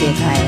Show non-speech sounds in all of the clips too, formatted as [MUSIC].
节快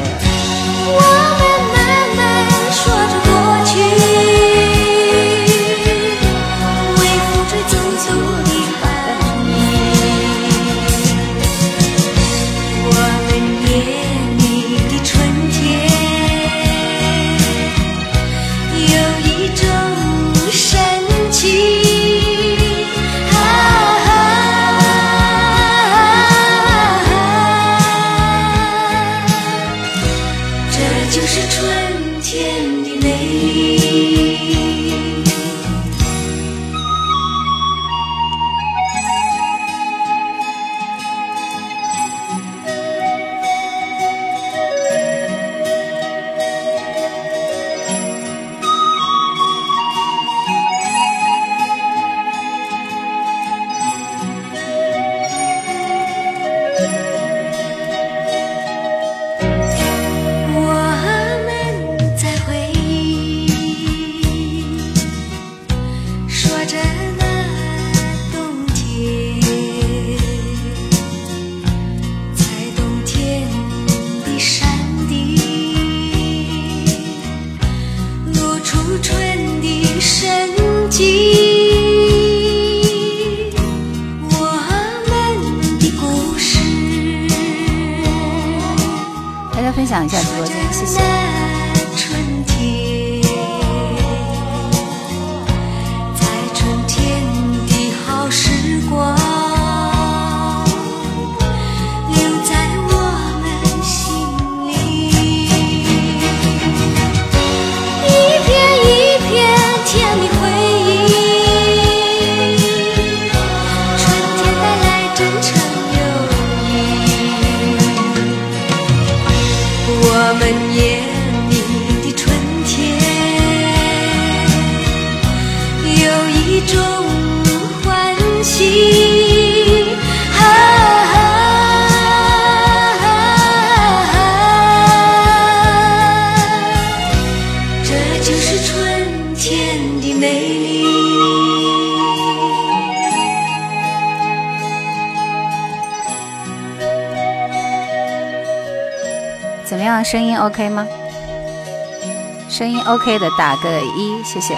OK 的打个一，谢谢。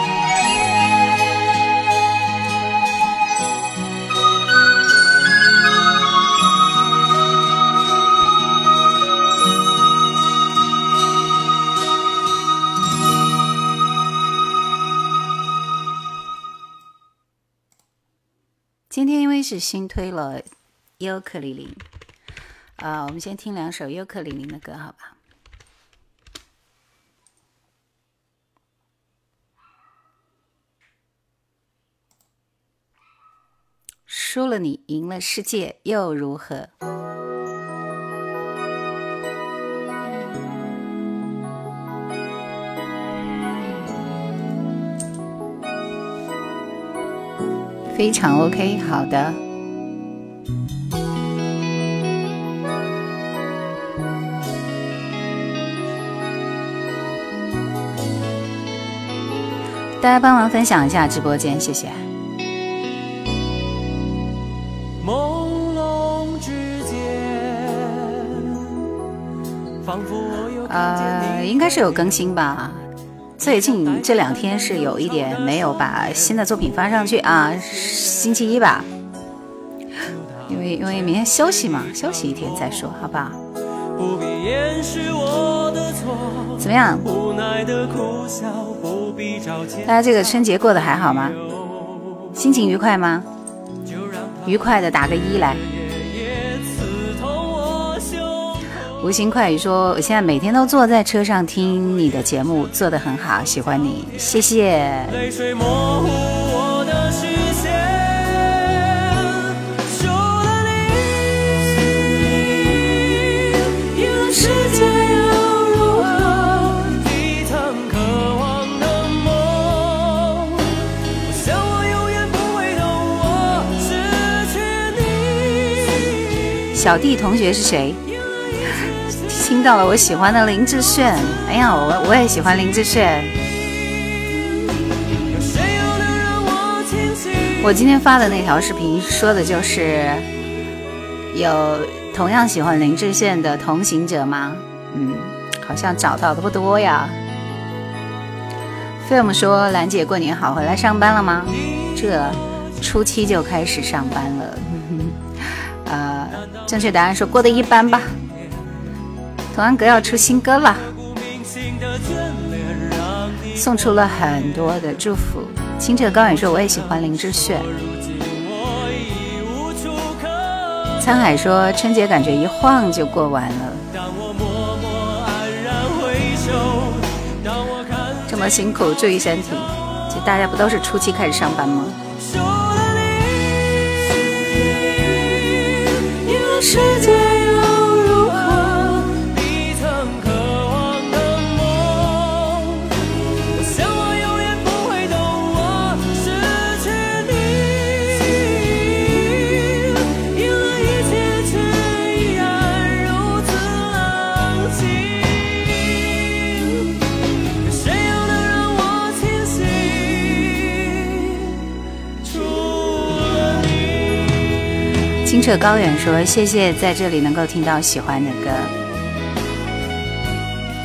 今天因为是新推了尤克里里，啊、我们先听两首尤克里里的歌，好吧？你，赢了世界，又如何？非常 OK，好的。大家帮忙分享一下直播间，谢谢。呃，应该是有更新吧。最近这两天是有一点没有把新的作品发上去啊，星期一吧，因为因为明天休息嘛，休息一天再说，好不好？怎么样？大家这个春节过得还好吗？心情愉快吗？愉快的打个一来。无心快语说：“我现在每天都坐在车上听你的节目，做得很好，喜欢你，谢谢。泪水模糊我的视线，输了你，又如何？渴望的梦，我想我永远不会懂我失去你。小弟同学是谁？听到了我喜欢的林志炫。哎呀，我我也喜欢林志炫。我？今天发的那条视频说的就是有同样喜欢林志炫的同行者吗？嗯，好像找到的不多呀。film 说：“兰姐过年好，回来上班了吗？这初七就开始上班了。呃，正确答案说过得一般吧。童安格要出新歌了，送出了很多的祝福。清澈高远说我也喜欢林志炫。沧海说春节感觉一晃就过完了。这么辛苦，注意身体。其实大家不都是初七开始上班吗？世界澈高远说：“谢谢在这里能够听到喜欢的歌。”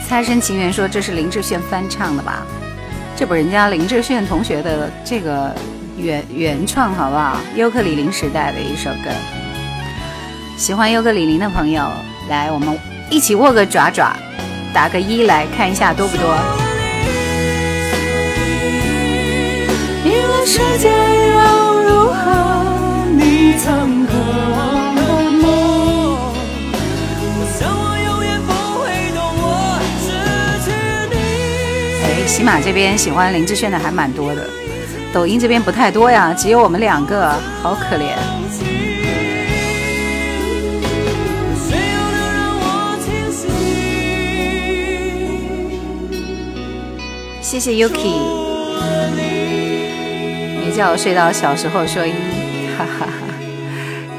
擦身情缘说：“这是林志炫翻唱的吧？这不人家林志炫同学的这个原原创好不好？尤克里里时代的一首歌。喜欢尤克里里的朋友，来我们一起握个爪爪，打个一来看一下多不多？你曾渴望的梦，我想我永远不会懂我失去你。哎，喜马这边喜欢林志炫的还蛮多的，抖音这边不太多呀，只有我们两个，好可怜。谢谢 Yuki，别叫我睡到小时候说一，哈哈。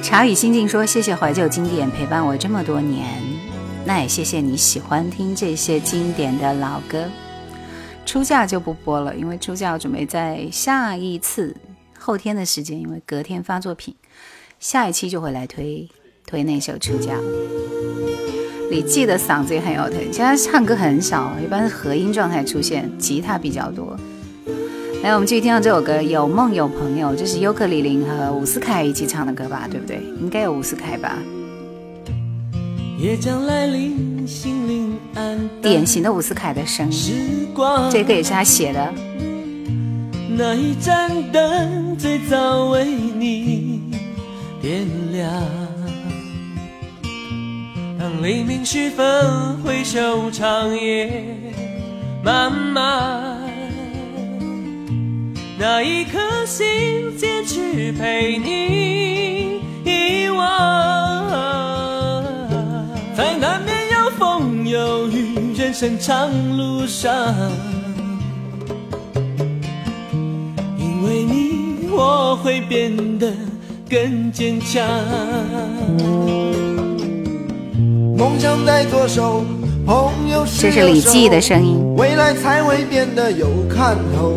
茶语心境说谢谢怀旧经典陪伴我这么多年，那也谢谢你喜欢听这些经典的老歌。出嫁就不播了，因为出嫁我准备在下一次后天的时间，因为隔天发作品，下一期就会来推推那首出嫁。李记的嗓子也很有特点，现在唱歌很少，一般是和音状态出现，吉他比较多。来，我们继续听到这首歌《有梦有朋友》，这是尤克里里和伍思凯一起唱的歌吧？对不对？应该有伍思凯吧？也将来临，心灵暗淡典型的伍思凯的声音，时光这个也是他写的。那一盏灯最早为你点亮，当黎明时分回首长夜漫漫，那一颗心坚持陪你遗忘，在难免有风有雨人生长路上。因为你，我会变得更坚强。梦想在左手，朋友是这是李记的声音。未来才会变得有看头。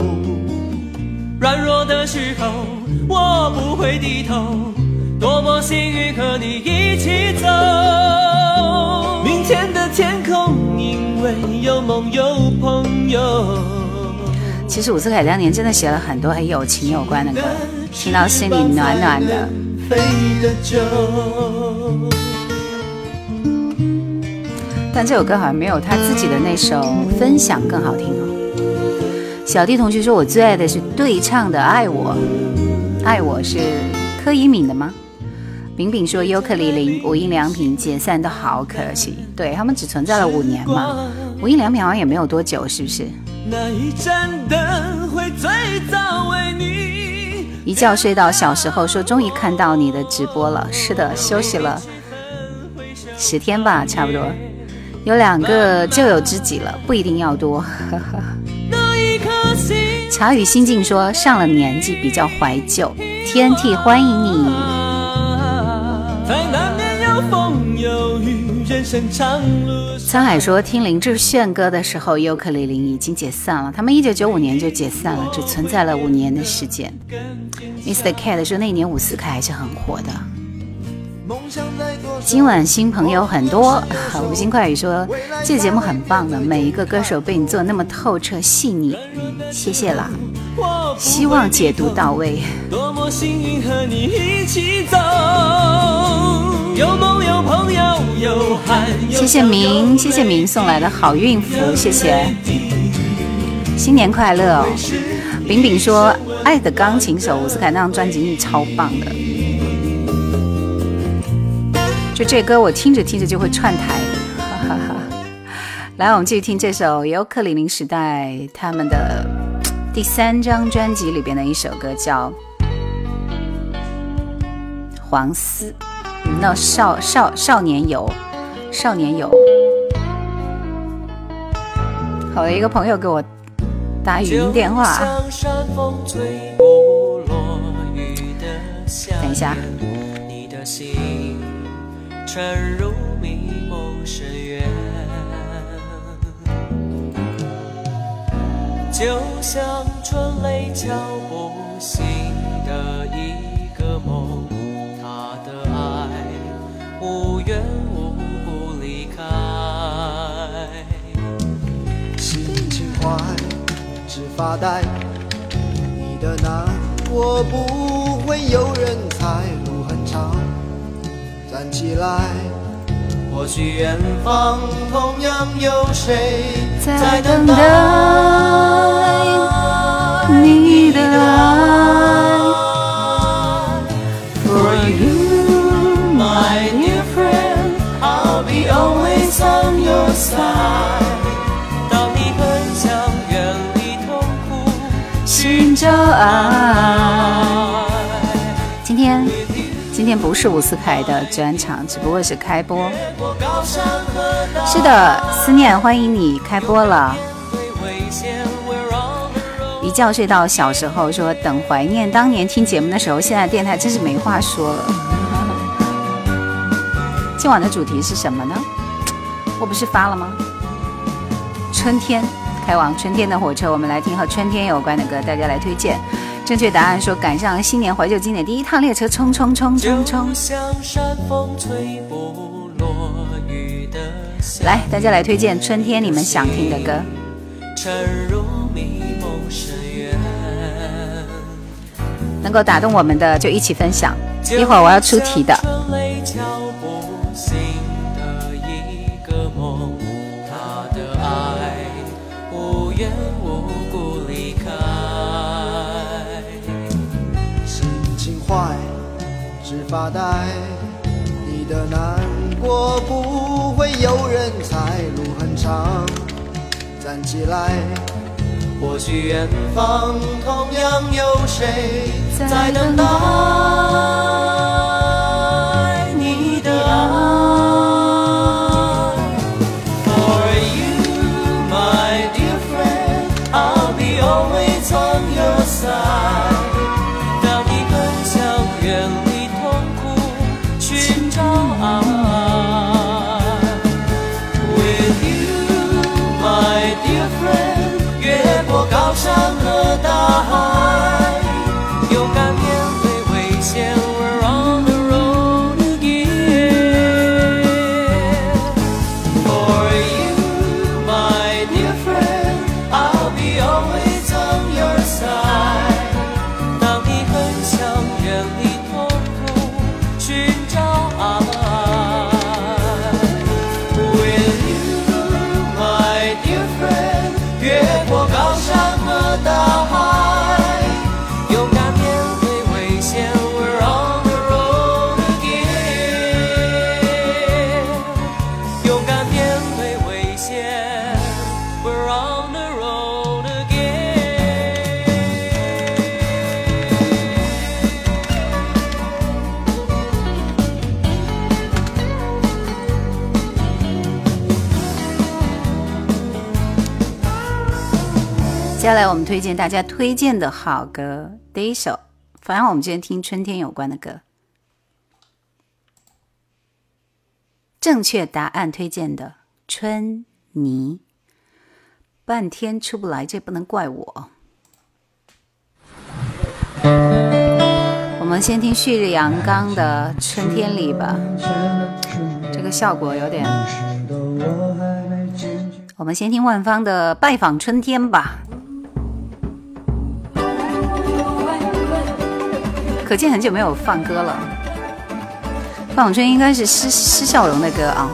软弱的时候，我不会低头。多么幸运和你一起走。明天的天空，因为有梦有朋友。其实伍思凯当年真的写了很多和友情有关的歌，听到心里暖暖的。飞的酒。但这首歌好像没有他自己的那首《分享》更好听哦。小弟同学说，我最爱的是对唱的《爱我》，《爱我》是柯以敏的吗？饼饼说，尤克里里、无印良品解散的好可惜，对他们只存在了五年嘛，无印良品好像也没有多久，是不是？那一盏灯会最早为你。一觉睡到小时候，说终于看到你的直播了。是的，休息了十天吧，差不多。有两个就有知己了，不一定要多。呵呵。那一颗心。茶语心境说上了年纪比较怀旧，TNT 欢迎你。沧海说听林志炫歌的时候，尤克里里已经解散了，他们一九九五年就解散了，只存在了五年的时间。Mr. Cat 说那年伍思凯还是很火的。今晚新朋友很多，[LAUGHS] 吴昕快语说这节目很棒的，每一个歌手被你做那么透彻细腻，嗯，谢谢啦，希望解读到位。多么幸运和你一起走，有梦有朋友有谢谢明，谢谢明送来的好运符，谢谢，新年快乐哦！饼饼说《爱的钢琴手》伍思凯那张专辑超棒的，就这歌我听着听着就会串台，哈哈哈。来，我们继续听这首尤克里宁时代他们的第三张专辑里边的一首歌，叫《黄丝》，那少少少年游，少年游。好的，一个朋友给我打语音电话，等一下。沉入迷梦深渊，就像春雷敲不醒的一个梦，他的爱无缘无故离开。心情坏，只发呆。你的难过不会有人猜，站起来。或许远方同样有谁在等待你的爱。For you, My dear friend, I'll be always on your side. 当你很想远离痛苦，寻找爱。今天，今天不是伍思凯的专场，只不过是开播。是的，思念，欢迎你开播了。一觉睡到小时候，说等怀念当年听节目的时候，现在电台真是没话说了。今晚的主题是什么呢？我不是发了吗？春天，开往春天的火车，我们来听和春天有关的歌，大家来推荐。正确答案说赶上新年怀旧经典第一趟列车，冲冲冲冲冲山风吹不落雨的来，大家来推荐春天你们想听的歌。沉入迷梦深渊。能够打动我们的就一起分享。一会儿我要出题的。发呆。你的难过不会有人猜，路很长，站起来。或许远方同样有谁在等待下来我们推荐大家推荐的好歌，第一首，反正我们今天听春天有关的歌。正确答案推荐的《春泥》，半天出不来，这不能怪我。我们先听旭日阳刚的《春天里》吧。这个效果有点。我们先听万芳的《拜访春天》吧。可见很久没有放歌了，《拜访春》应该是施施笑容的歌啊，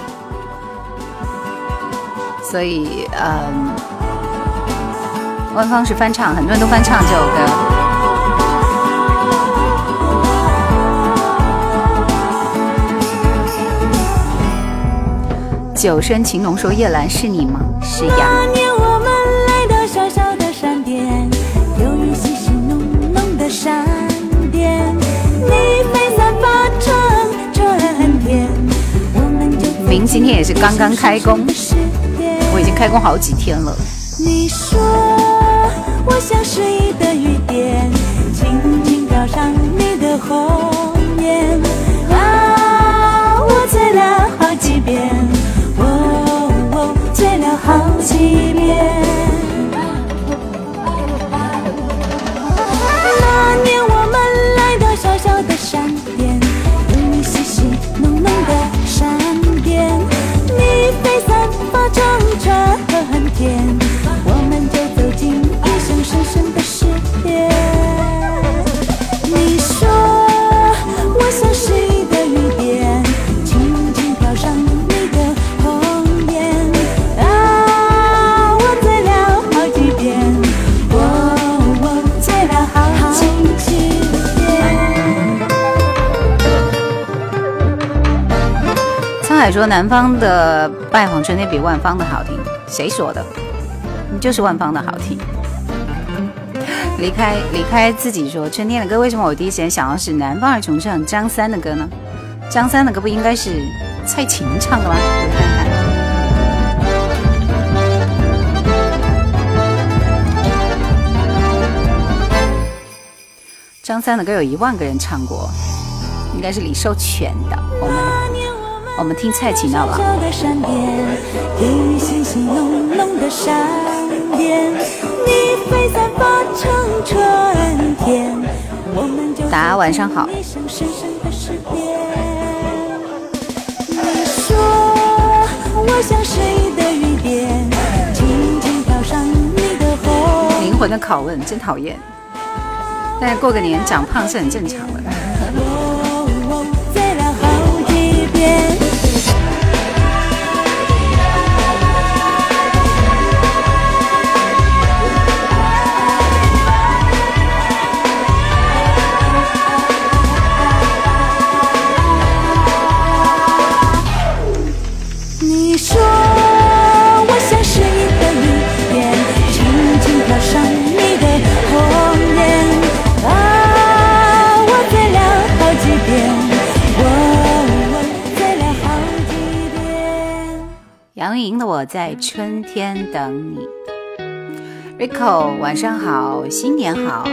所以嗯，万芳是翻唱，很多人都翻唱这首歌。酒深情浓说叶兰是你吗？是呀。今天也是刚刚开工我已经开工好几天了。你说我像诗意的遍。沧海说南方的拜访春天比万芳的好听，谁说的？你就是万芳的好听。[LAUGHS] 离开离开自己说春天的歌，为什么我第一时间想到是南方二重唱张三的歌呢？张三的歌不应该是蔡琴唱的吗？[LAUGHS] 张三的歌有一万个人唱过，应该是李寿全的。我们我们听蔡琴的好不好？小的浓浓的你飞散发天，我们就大家晚上好。你说我像雨点，轻轻飘上你的红灵魂的拷问，真讨厌。但是过个年长胖是很正常的。哦，醉了好几遍。在春天等你。Rico 晚上好，新年好。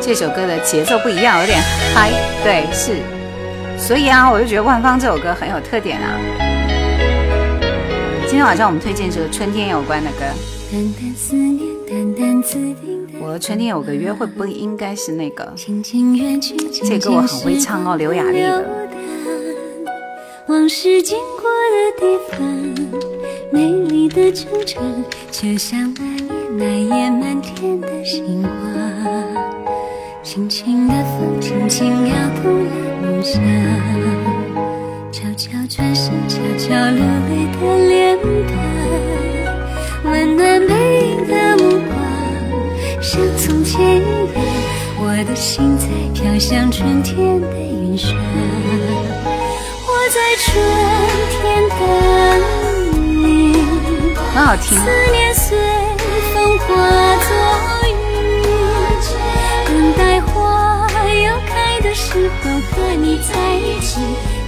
这首歌的节奏不一样，有点嗨，对，是。所以啊，我就觉得万芳这首歌很有特点啊。今天晚上我们推荐这个春天有关的歌。淡淡思念，淡淡自定。我和春天有个约会，不应该是那个？这歌我很会唱哦，刘雅丽的。往事经过的地方，美丽的惆怅，就像那年那夜满天的星光。轻轻的风，轻轻摇动了梦想，悄悄转身，悄悄流泪的脸庞，温暖背影的目光，像从前一样，我的心在飘向春天的云上。思念随风化作雨，等待花又开的时候和你在一起，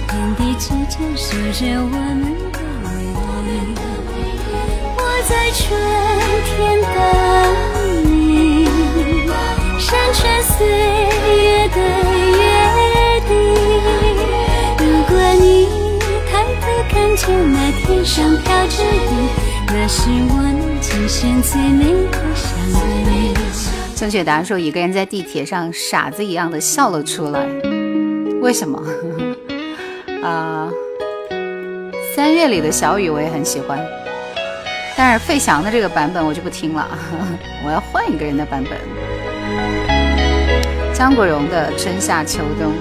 天地之间守着我们的美丽。我在春天等你，山川岁月的约定。如果你抬头看见那天上飘着雨，那是我今生最美的相遇。正确答案说，一个人在地铁上傻子一样的笑了出来。为什么？[LAUGHS] 啊，三月里的小雨我也很喜欢，但是费翔的这个版本我就不听了，[LAUGHS] 我要换一个人的版本。张国荣的《春夏秋冬》，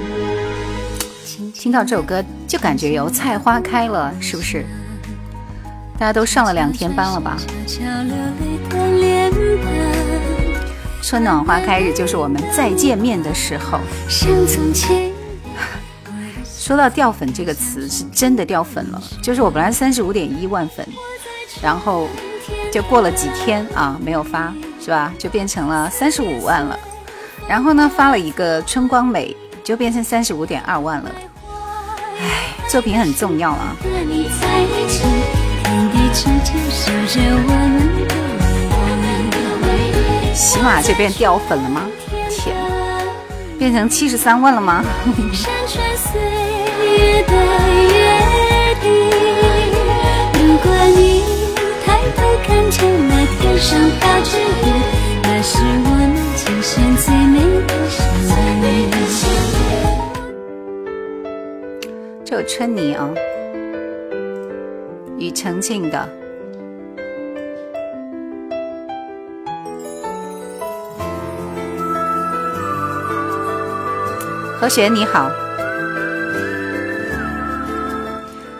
听到这首歌就感觉油菜花开了，是不是？大家都上了两天班了吧？春暖花开日就是我们再见面的时候。说到掉粉这个词，是真的掉粉了。就是我本来三十五点一万粉，然后就过了几天啊，没有发，是吧？就变成了三十五万了。然后呢，发了一个春光美，就变成三十五点二万了。唉，作品很重要啊。喜马这边掉粉了吗？天，变成七十三万了吗？如果你抬头看见那天上飘着雨，那是我能今生最美的相遇。这有春泥啊，与澄庆的。何璇你好。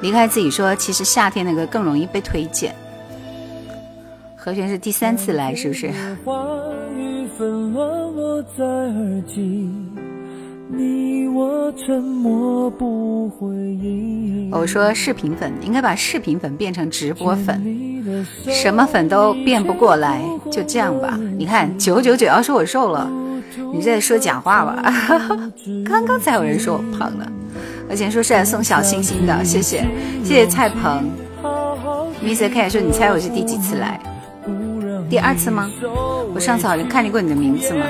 离开自己说，其实夏天那个更容易被推荐。何璇是第三次来，是不是？我沉默不回应。我说视频粉应该把视频粉变成直播粉，什么粉都变不过来，就这样吧。你看九九九要说我瘦了，你在说假话吧？刚刚才有人说我胖了。而且说是来送小星星的，谢谢谢谢蔡鹏，Mr K 说你猜我是第几次来？第二次吗？我上次好像看见过你的名字嘛。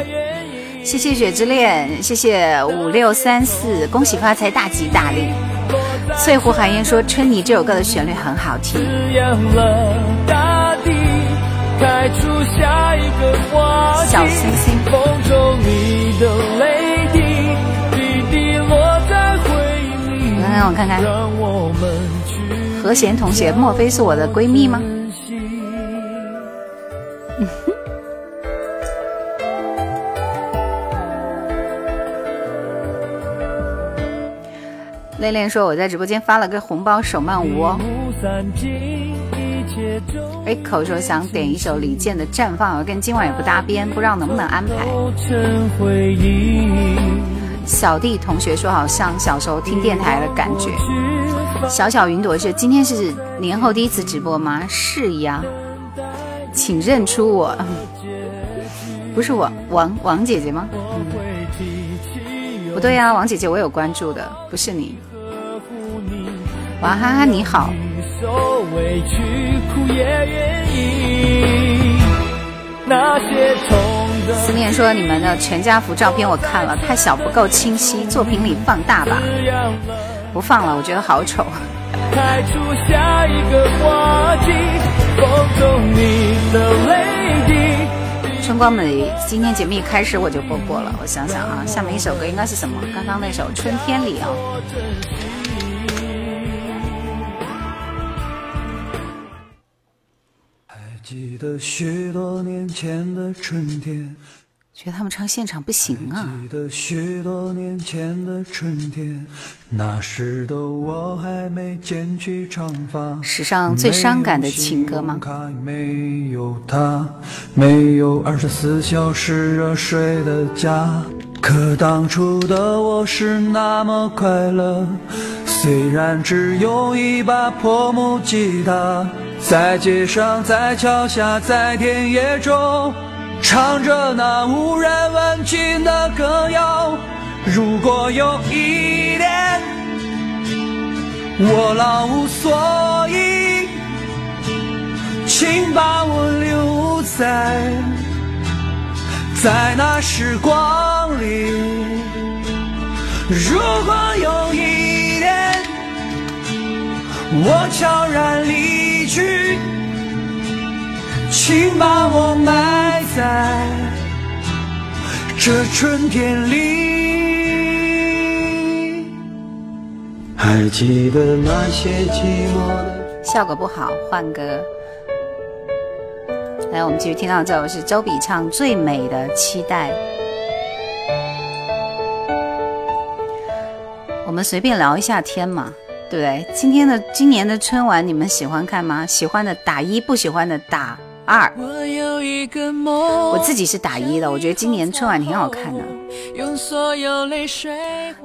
谢谢雪之恋，谢谢五六三四，恭喜发财，大吉大利。翠湖寒烟说《春泥》这首歌的旋律很好听。小星星。让我看看，何贤同学，莫非是我的闺蜜吗？恋恋说我在直播间发了个红包，手慢无哦。哎，口说想点一首李健的《绽放》，跟今晚也不搭边，不知道能不能安排。小弟同学说，好像小时候听电台的感觉。小小云朵是今天是年后第一次直播吗？是呀，请认出我，[LAUGHS] 不是王王王姐姐吗？不对呀，王姐姐我有关注的，不是你。娃哈哈你好。思念说：“你们的全家福照片我看了，太小不够清晰，作品里放大吧。不放了，我觉得好丑。”春光美，今天节目一开始我就播过了。我想想啊，下面一首歌应该是什么？刚刚那首《春天里》啊。记得许多年前的春天，觉得他们唱现场不行啊。记得许多年前的春天，那时的我还没剪去长发。史上最伤感的情歌吗？没有他，没有二十四小时热水的家。可当初的我是那么快乐，虽然只有一把破木吉他。在街上，在桥下，在田野中，唱着那无人问津的歌谣。如果有一天我老无所依，请把我留在在那时光里。如果有一天我悄然离。去，请把我埋在这春天里。还记得那些寂寞的。效果不好，换歌。来，我们继续听到这首是周笔畅《最美的期待》。我们随便聊一下天嘛，对不对？今天的今年的春晚，你们喜欢看吗？喜欢的打一，不喜欢的打二。我，自己是打一的，我觉得今年春晚挺好看的。用所有泪水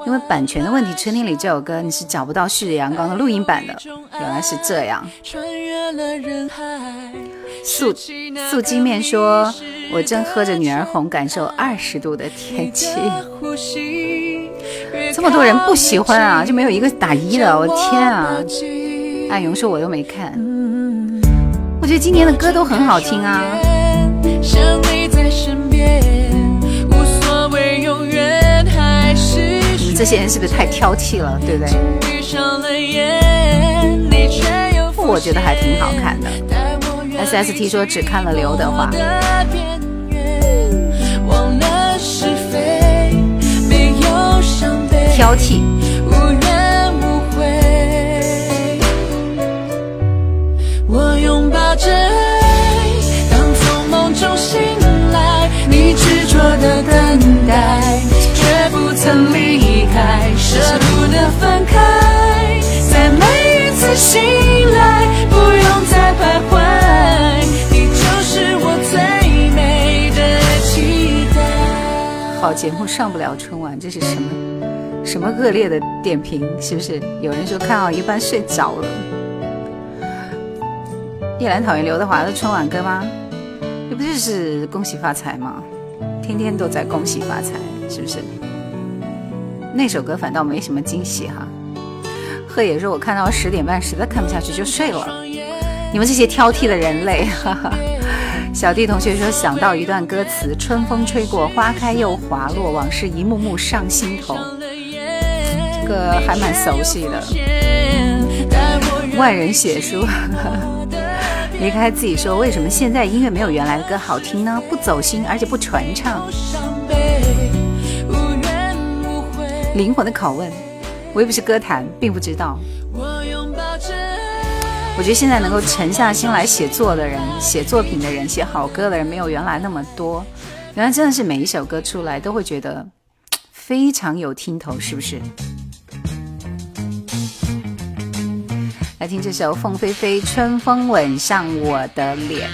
因为版权的问题，《春天里》这首歌你是找不到《旭日阳光》的录音版的，原来是这样。素素鸡面说：“我正喝着女儿红，感受二十度的天气。这么多人不喜欢啊，就没有一个打一的，我天啊！”暗勇说：“我都没看。”我觉得今年的歌都很好听啊。想你在身边，无所谓永远还是你这些人是不是太挑剔了，对不对？闭上了眼，你却又我觉得还挺好看的。带我远 S S T 说只看了刘德华，的边缘，忘了是非，没有伤悲，挑剔。我拥抱着爱，当从梦中醒来，你执着的等待，却不曾离开，舍不得分开。在每一次醒来，不用再徘徊，你就是我最美的期待。好节目上不了春晚，这是什么什么恶劣的点评？是不是？有人说看到一半睡着了。叶兰讨厌刘德华的春晚歌吗？这不就是恭喜发财吗？天天都在恭喜发财，是不是？那首歌反倒没什么惊喜哈。贺野说：“我看到十点半实在看不下去就睡了。”你们这些挑剔的人类，哈哈。小弟同学说想到一段歌词：“春风吹过，花开又滑落，往事一幕幕上心头。”这个还蛮熟悉的。万人写书，离开自己说：“为什么现在音乐没有原来的歌好听呢？不走心，而且不传唱。”灵魂的拷问，我又不是歌坛，并不知道。我觉得现在能够沉下心来写作的人、写作品的人、写好歌的人，没有原来那么多。原来真的是每一首歌出来都会觉得非常有听头，是不是？来听这首凤飞飞《春风吻上我的脸》。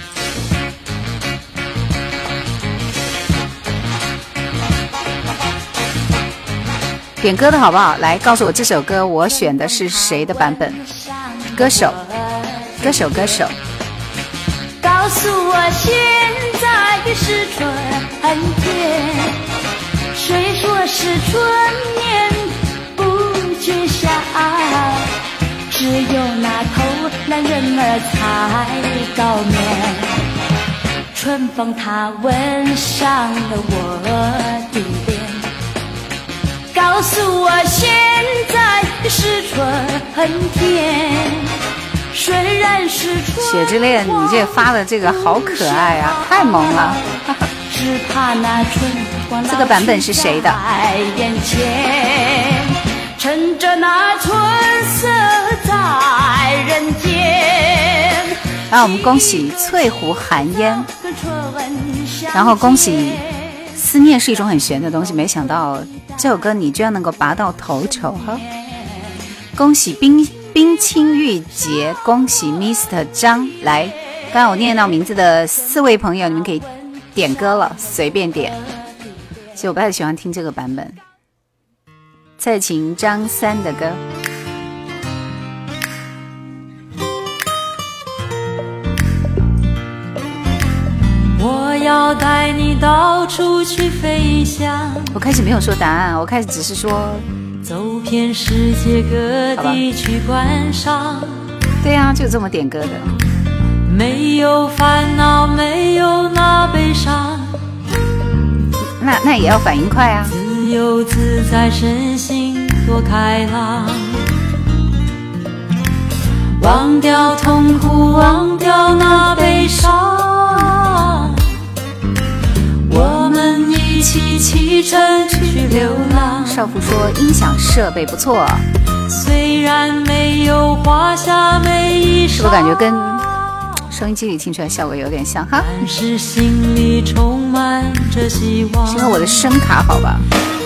点歌的好不好？来告诉我这首歌我选的是谁的版本？歌手，歌手，歌手。告诉我现在是春天，谁说是春眠不觉晓？只有那头男人儿才高眠。春风它吻上了我的脸，告诉我现在是春天。虽然是春雪之恋，你这发的这个好可爱啊，太萌了！只怕那春光这个版本是谁的在眼前，趁着那春色在人间。让我们恭喜翠湖寒烟，然后恭喜思念是一种很玄的东西，没想到这首歌你居然能够拔到头筹哈！恭喜冰冰清玉洁，恭喜 Mr 张来，刚刚我念到名字的四位朋友，你们可以点歌了，随便点。其实我不太喜欢听这个版本，再请张三的歌。我要带你到处去飞翔，我开始没有说答案，我开始只是说，走遍世界各地去观赏。对呀、就这么点歌的。没有烦恼，没有那悲伤，那那也要反应快啊！自由自在，身心多开朗。忘掉痛苦，忘掉那悲伤，我们一起启程去流浪。少妇说音响设备不错，虽然没有画下每一是不是感觉跟收音机里听出来效果有点像哈？但是心里充满着希望。是因为我的声卡好吧？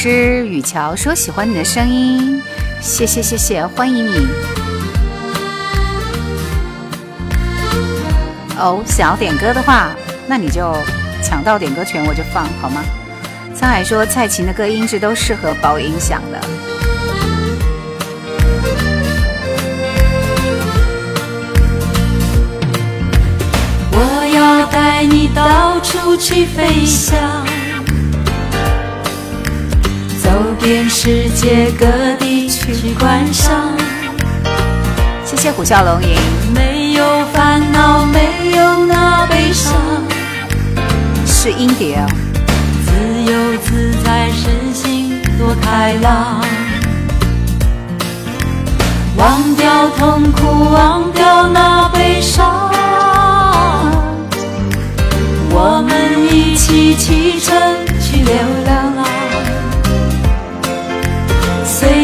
师雨乔说喜欢你的声音，谢谢谢谢，欢迎你。哦，想要点歌的话，那你就抢到点歌权，我就放好吗？沧海说蔡琴的歌音质都适合包音响的。我要带你到处去飞翔，遍世界各地去观赏。谢谢虎啸龙吟，没有烦恼，没有那悲伤，是音碟哦。自由自在，身心多开朗。忘掉痛苦，忘掉那悲伤，我们一起启程去流浪。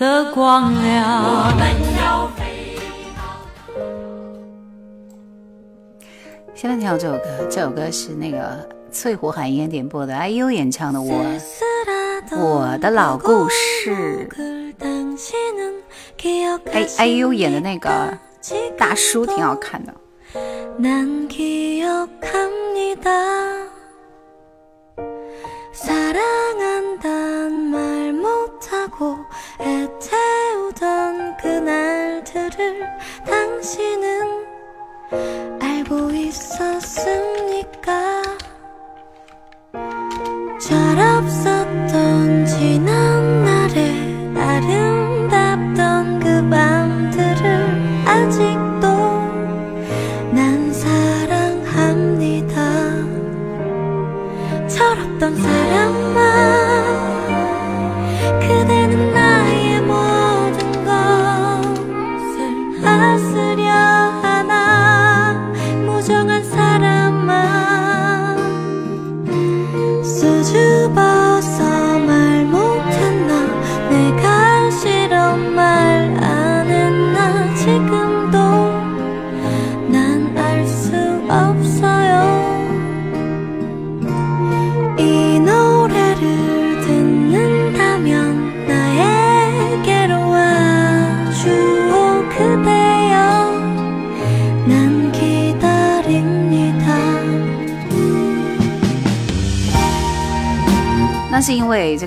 的光亮。我们要飞。现在听到这首歌，这首歌是那个翠湖海燕点播的，IU 演唱的《我我的老故事》。哎，IU 演的那个大叔挺好看的。 하고 애태우던 그날들을 당신은 알고 있었습니까? 철없었던 지난 날의 아름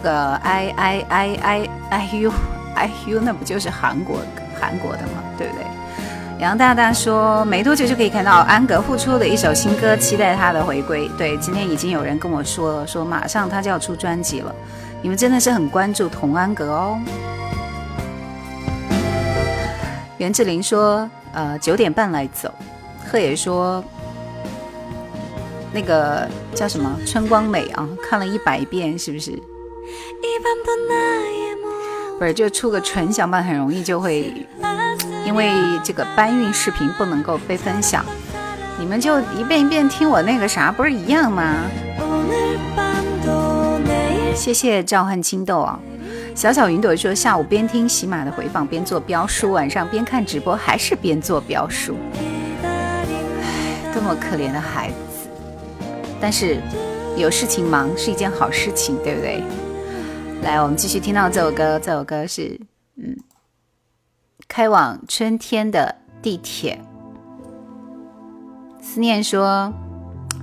个 I I I I I U I U 那不就是韩国韩国的吗？对不对杨大大说，没多久就可以看到安格复出的一首新歌，期待他的回归。对，今天已经有人跟我说了，说马上他就要出专辑了。你们真的是很关注童安格哦。袁志玲说，呃，九点半来走。贺野说，那个叫什么春光美啊，看了一百遍，是不是？不是，就出个纯享版很容易就会，因为这个搬运视频不能够被分享，你们就一遍一遍听我那个啥，不是一样吗？谢谢赵汉青豆啊，小小云朵说下午边听喜马的回放边做标书，晚上边看直播还是边做标书，唉，多么可怜的孩子，但是有事情忙是一件好事情，对不对？来，我们继续听到这首歌。这首歌是，嗯，开往春天的地铁。思念说，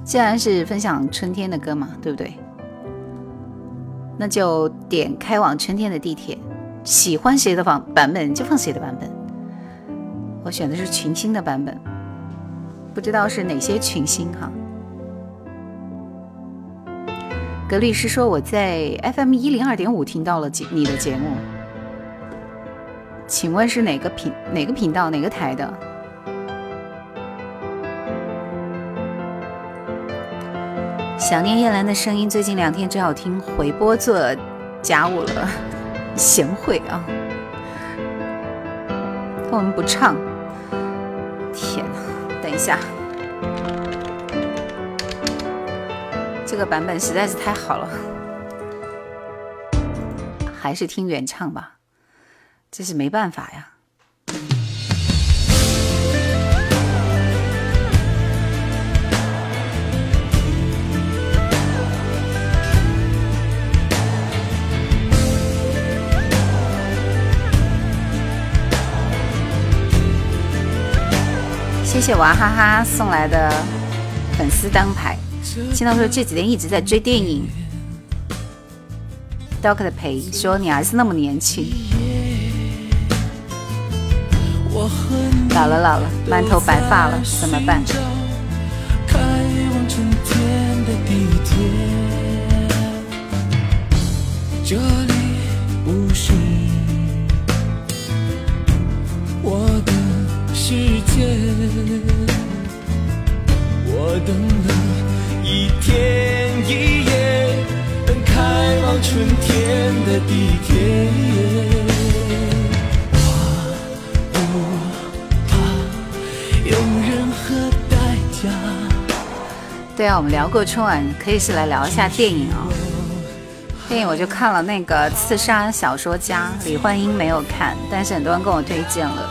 既然是分享春天的歌嘛，对不对？那就点开往春天的地铁。喜欢谁的放版本就放谁的版本。我选的是群星的版本，不知道是哪些群星哈。格律师说：“我在 FM 一零二点五听到了节你的节目，请问是哪个频哪个频道哪个台的？”想念叶兰的声音，最近两天只好听回播做家务了，贤惠啊！我们不唱，天哪！等一下。这个版本实在是太好了，还是听原唱吧，这是没办法呀。谢谢娃哈哈送来的粉丝灯牌。听到说这几天一直在追电影。Doctor 陪说你儿子那么年轻，老了老了，满头白发了，怎么办？这里不是我的世界，我等了。天一夜，等开往春天的地铁。对啊，我们聊过春晚，可以是来聊一下电影啊。电影我就看了那个《刺杀小说家》，李焕英没有看，但是很多人跟我推荐了。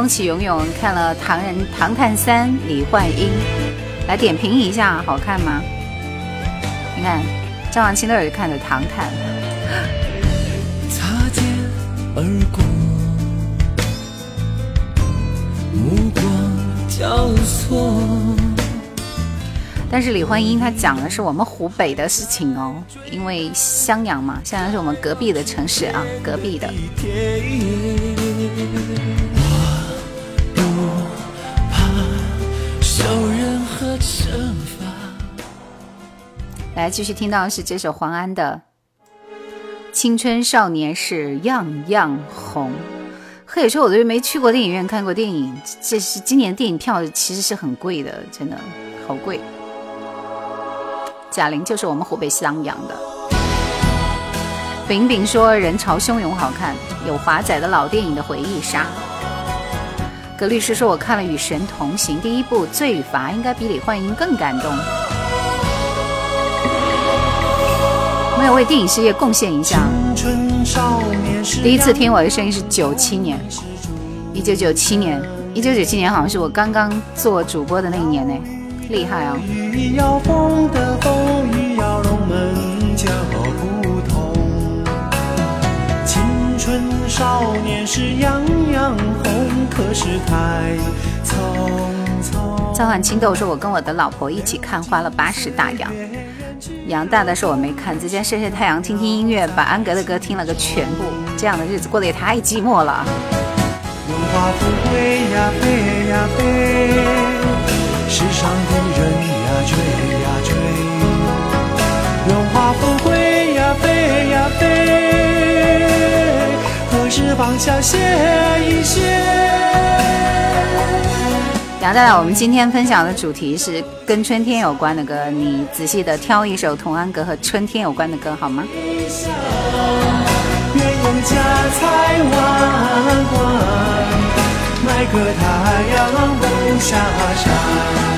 风起涌涌看了《唐人唐探三》，李焕英来点评一下，好看吗？你看张婉清都有看的《唐探》。擦肩而过，目光交错。但是李焕英她讲的是我们湖北的事情哦，因为襄阳嘛，襄阳是我们隔壁的城市啊，隔壁的。来继续听到是这首黄安的《青春少年是样样红》。可以说我都没去过电影院看过电影，这是今年电影票其实是很贵的，真的好贵。贾玲就是我们湖北襄阳的。饼饼说人潮汹涌好看，有华仔的老电影的回忆杀。葛律师说我看了《与神同行》第一部《罪与罚》，应该比李焕英更感动。没有为电影事业贡献一下。第一次听我的声音是九七年，一九九七年，一九九七年好像是我刚刚做主播的那一年呢，厉害哦！青春少年时样样红，可是太匆匆。召唤青豆说：“我跟我的老婆一起看花了八十大洋。”杨大大说：“我没看，在家晒晒太阳，听听音乐，把安格的歌听了个全部。这样的日子过得也太寂寞了。”荣华富贵呀飞呀飞，世上的人呀追呀追。荣华富贵呀飞呀飞，何时放下歇一歇？杨大大，我们今天分享的主题是跟春天有关的歌，你仔细的挑一首童安格和春天有关的歌好吗？愿用家财万贯，买个太阳不下山。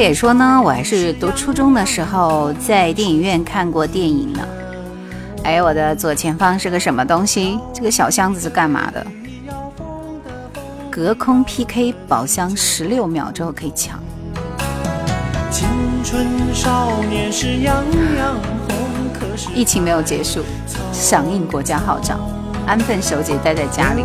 也说呢，我还是读初中的时候在电影院看过电影呢。哎，我的左前方是个什么东西？这个小箱子是干嘛的？隔空 PK 宝箱，十六秒之后可以抢。疫情没有结束，响应国家号召。安分守己，待在家里。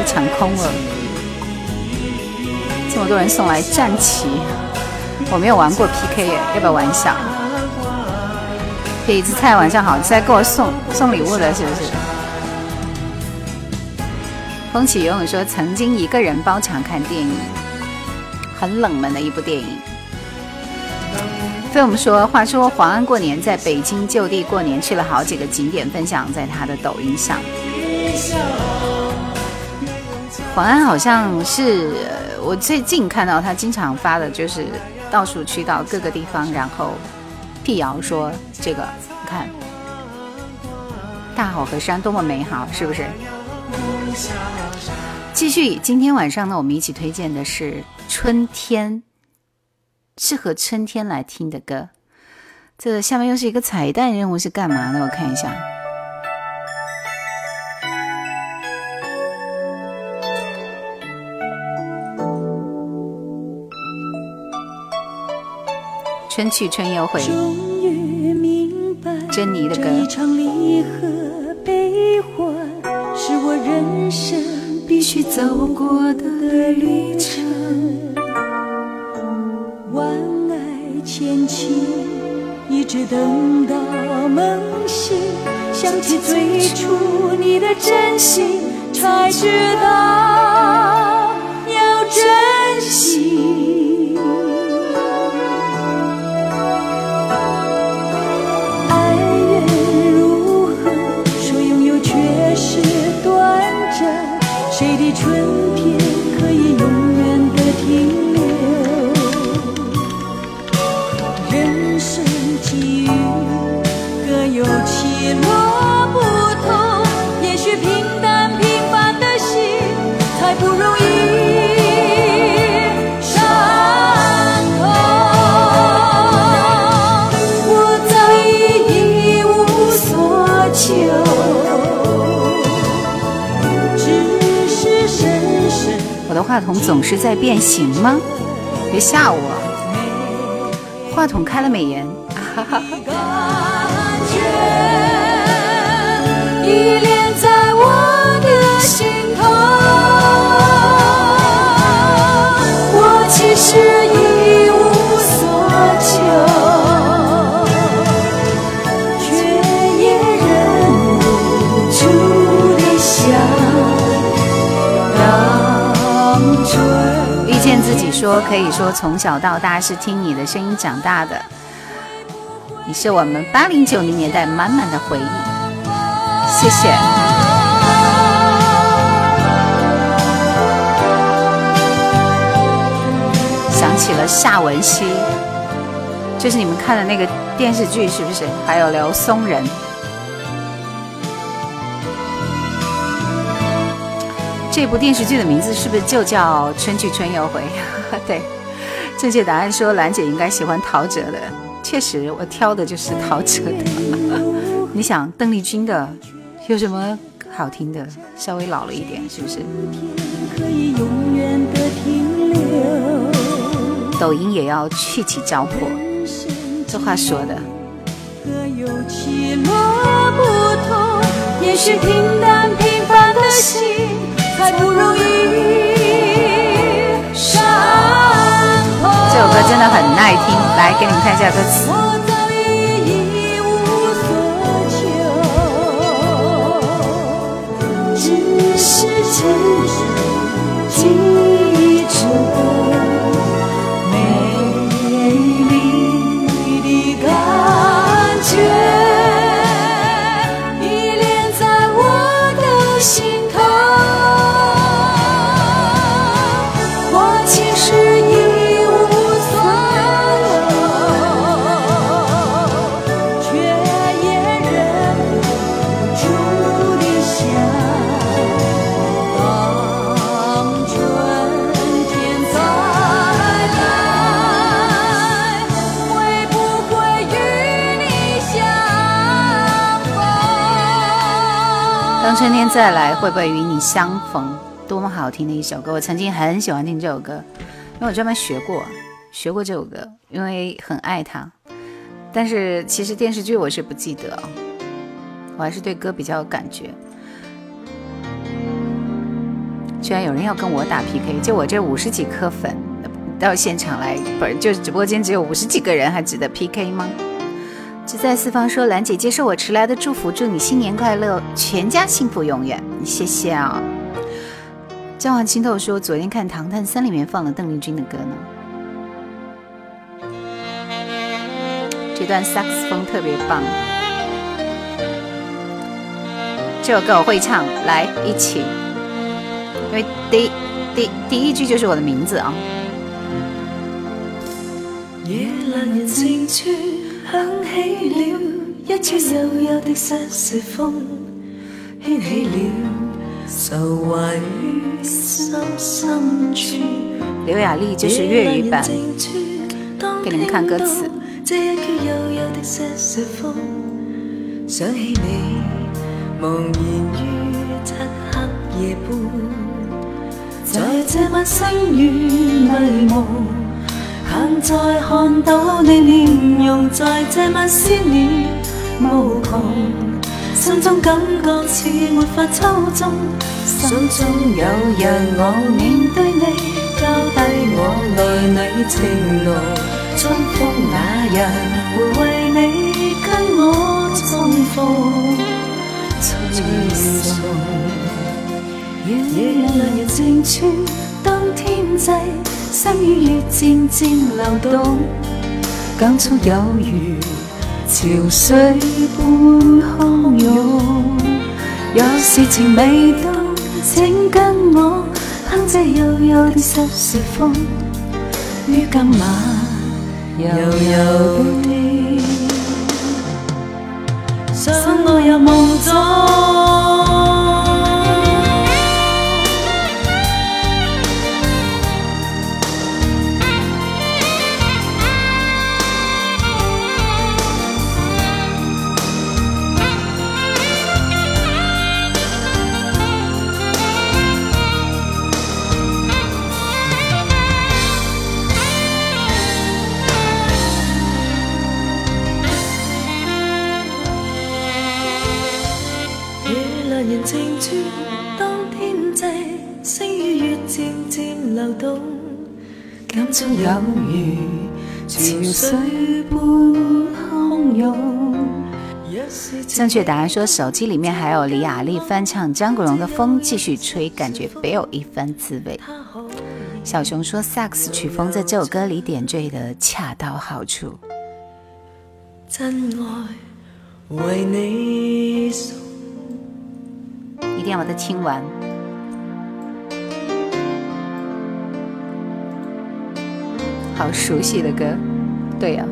被抢空了，这么多人送来战旗，我没有玩过 PK 耶，要不要玩一下？痞子菜晚上好，是在给我送送礼物的，是不是？风起游泳说曾经一个人包场看电影，很冷门的一部电影。飞我们说，话说黄安过年在北京就地过年，去了好几个景点，分享在他的抖音上。黄安好像是我最近看到他经常发的，就是到处去到各个地方，然后辟谣说这个，你看大好河山多么美好，是不是？继续，今天晚上呢，我们一起推荐的是春天，适合春天来听的歌。这下面又是一个彩蛋任务，是干嘛的？我看一下。春去春又回，珍妮的歌。离合悲欢，是我人生必须走过的旅程。万爱千情，一直等到梦醒，想起最初你的真心，才知道要珍惜。话筒总是在变形吗？别吓我！话筒开了美颜。哈哈遇说，可以说从小到大是听你的声音长大的，你是我们八零九零年代满满的回忆，谢谢。想起了夏文熙，就是你们看的那个电视剧是不是？还有刘松仁。这部电视剧的名字是不是就叫《春去春又回》？[LAUGHS] 对，正确答案说兰姐应该喜欢陶喆的，确实我挑的就是陶喆的。[LAUGHS] 你想邓丽君的有什么好听的？稍微老了一点，是不是？抖音也要去起糟粕，这话说的。各有起落不同，也许平淡平凡的心真的很耐听，来给你们看一下歌词。再来，会不会与你相逢？多么好听的一首歌！我曾经很喜欢听这首歌，因为我专门学过，学过这首歌，因为很爱它。但是其实电视剧我是不记得，我还是对歌比较有感觉。居然有人要跟我打 PK，就我这五十几颗粉，到现场来，不是就直播间只有五十几个人，还值得 PK 吗？只在四方说：“兰姐，接受我迟来的祝福，祝你新年快乐，全家幸福永远。”谢谢啊。江华清透说：“昨天看《唐探三》里面放了邓丽君的歌呢。”这段萨克斯风特别棒。这首歌我会唱，来一起。因为第第第一句就是我的名字啊。响起了一串悠悠的瑟瑟风，掀起了愁怀于心深处。刘雅丽就是粤语版，给你们看歌词。这一曲悠悠的瑟瑟风，想起你茫然于漆黑夜半，在这晚星雨迷蒙。现在看到你面容，在这晚思念无穷，心中感觉似没法操纵，手中有人我面对你，交低我内里情浓，春风那日会为你跟我重逢，吹送，夜阑人静处，当天际。心与月渐渐流动，感触有如潮水般汹涌。若是情未到，请跟我哼这悠悠的瑟瑟风，于今晚悠悠的，想我入梦中。感触有如潮水般汹涌。正确答案说手机里面还有李雅丽翻唱张国荣的《风继续吹》，感觉别有一番滋味。小熊说萨克斯曲风在这首歌里点缀的恰到好处。真爱为你送，一定要把它听完。好熟悉的歌，对呀、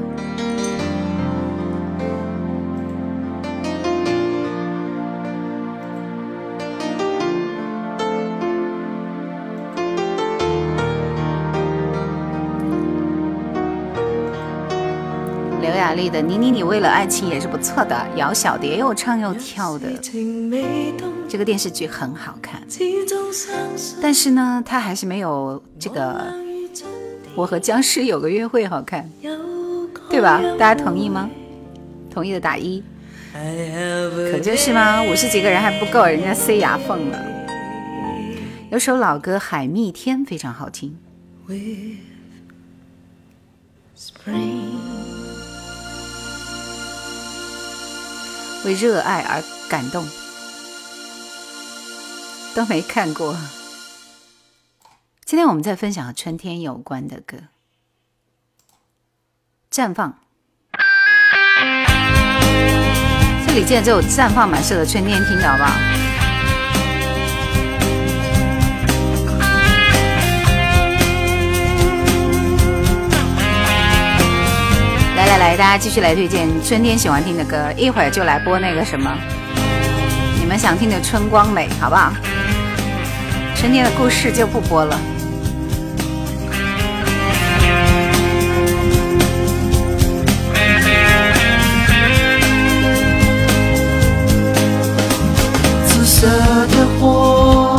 刘雅丽的《你你你为了爱情》也是不错的，姚小蝶又唱又跳的，这个电视剧很好看。但是呢，它还是没有这个《我和僵尸有个约会》好看，对吧？大家同意吗？同意的打一。可就是吗？五十几个人还不够，人家塞牙缝了。有首老歌《海蜜天》非常好听.为热爱而感动，都没看过。今天我们在分享和春天有关的歌，《绽放》。这李健这首《绽放》蛮适合春天听的，好不好？来来来，大家继续来推荐春天喜欢听的歌，一会儿就来播那个什么，你们想听的《春光美》，好不好？春天的故事就不播了。色的火，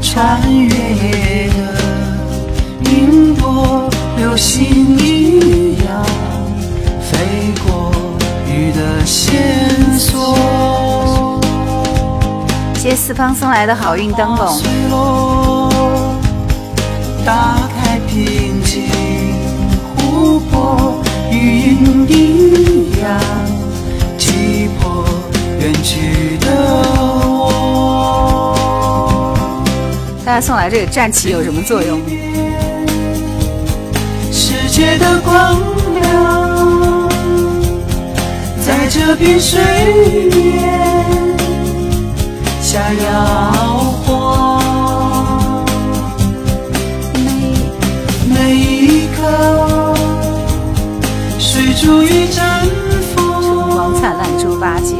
穿越的云朵，流星一样飞过雨的线索。谢谢四方送来的好运灯笼，打开平静湖泊，远去的我。大家送来这个战旗有什么作用？世界的光亮，在这片水面下摇晃。每一刻，水珠与绽光，灿烂猪八戒，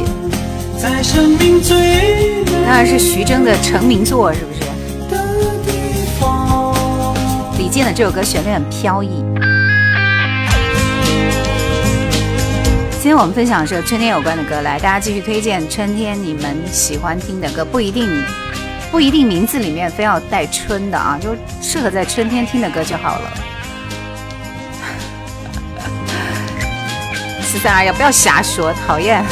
在生命最美当然是徐峥的成名作，是不是？李健的这首歌旋律很飘逸。今天我们分享的是和春天有关的歌，来，大家继续推荐春天你们喜欢听的歌，不一定不一定名字里面非要带春的啊，就适合在春天听的歌就好了。[LAUGHS] 四三二幺，不要瞎说，讨厌。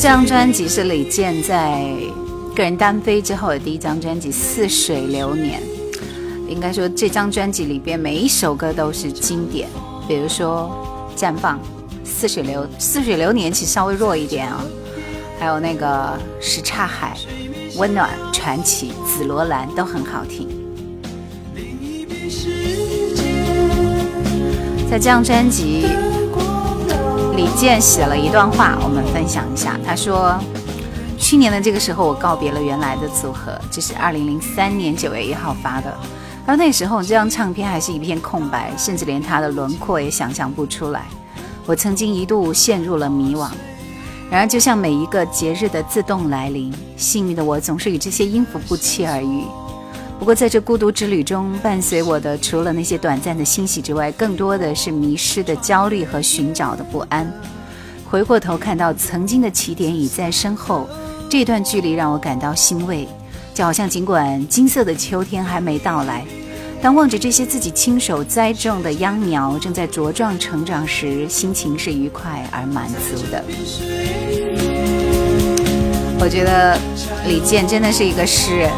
这张专辑是李健在个人单飞之后的第一张专辑《似水流年》。应该说，这张专辑里边每一首歌都是经典，比如说《绽放》《似水流》《似水流年》其实稍微弱一点啊，还有那个《什刹海》《温暖》《传奇》《紫罗兰》都很好听。在这张专辑，李健写了一段话，我们分享一下。他说：“去年的这个时候，我告别了原来的组合，这是二零零三年九月一号发的。而那时候，这张唱片还是一片空白，甚至连它的轮廓也想象不出来。我曾经一度陷入了迷惘。然而，就像每一个节日的自动来临，幸运的我总是与这些音符不期而遇。不过，在这孤独之旅中，伴随我的除了那些短暂的欣喜之外，更多的是迷失的焦虑和寻找的不安。回过头看到曾经的起点已在身后，这段距离让我感到欣慰，就好像尽管金色的秋天还没到来，当望着这些自己亲手栽种的秧苗正在茁壮成长时，心情是愉快而满足的。我觉得李健真的是一个诗人。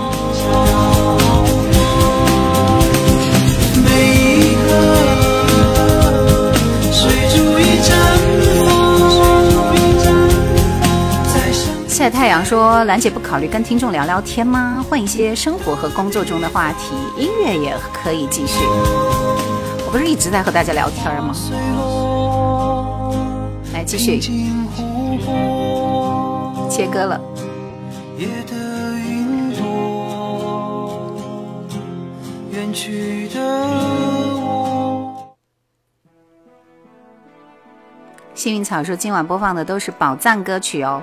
晒太阳说：“兰姐不考虑跟听众聊聊天吗？换一些生活和工作中的话题，音乐也可以继续。我不是一直在和大家聊天吗？来继续。切歌了。幸运草说今晚播放的都是宝藏歌曲哦。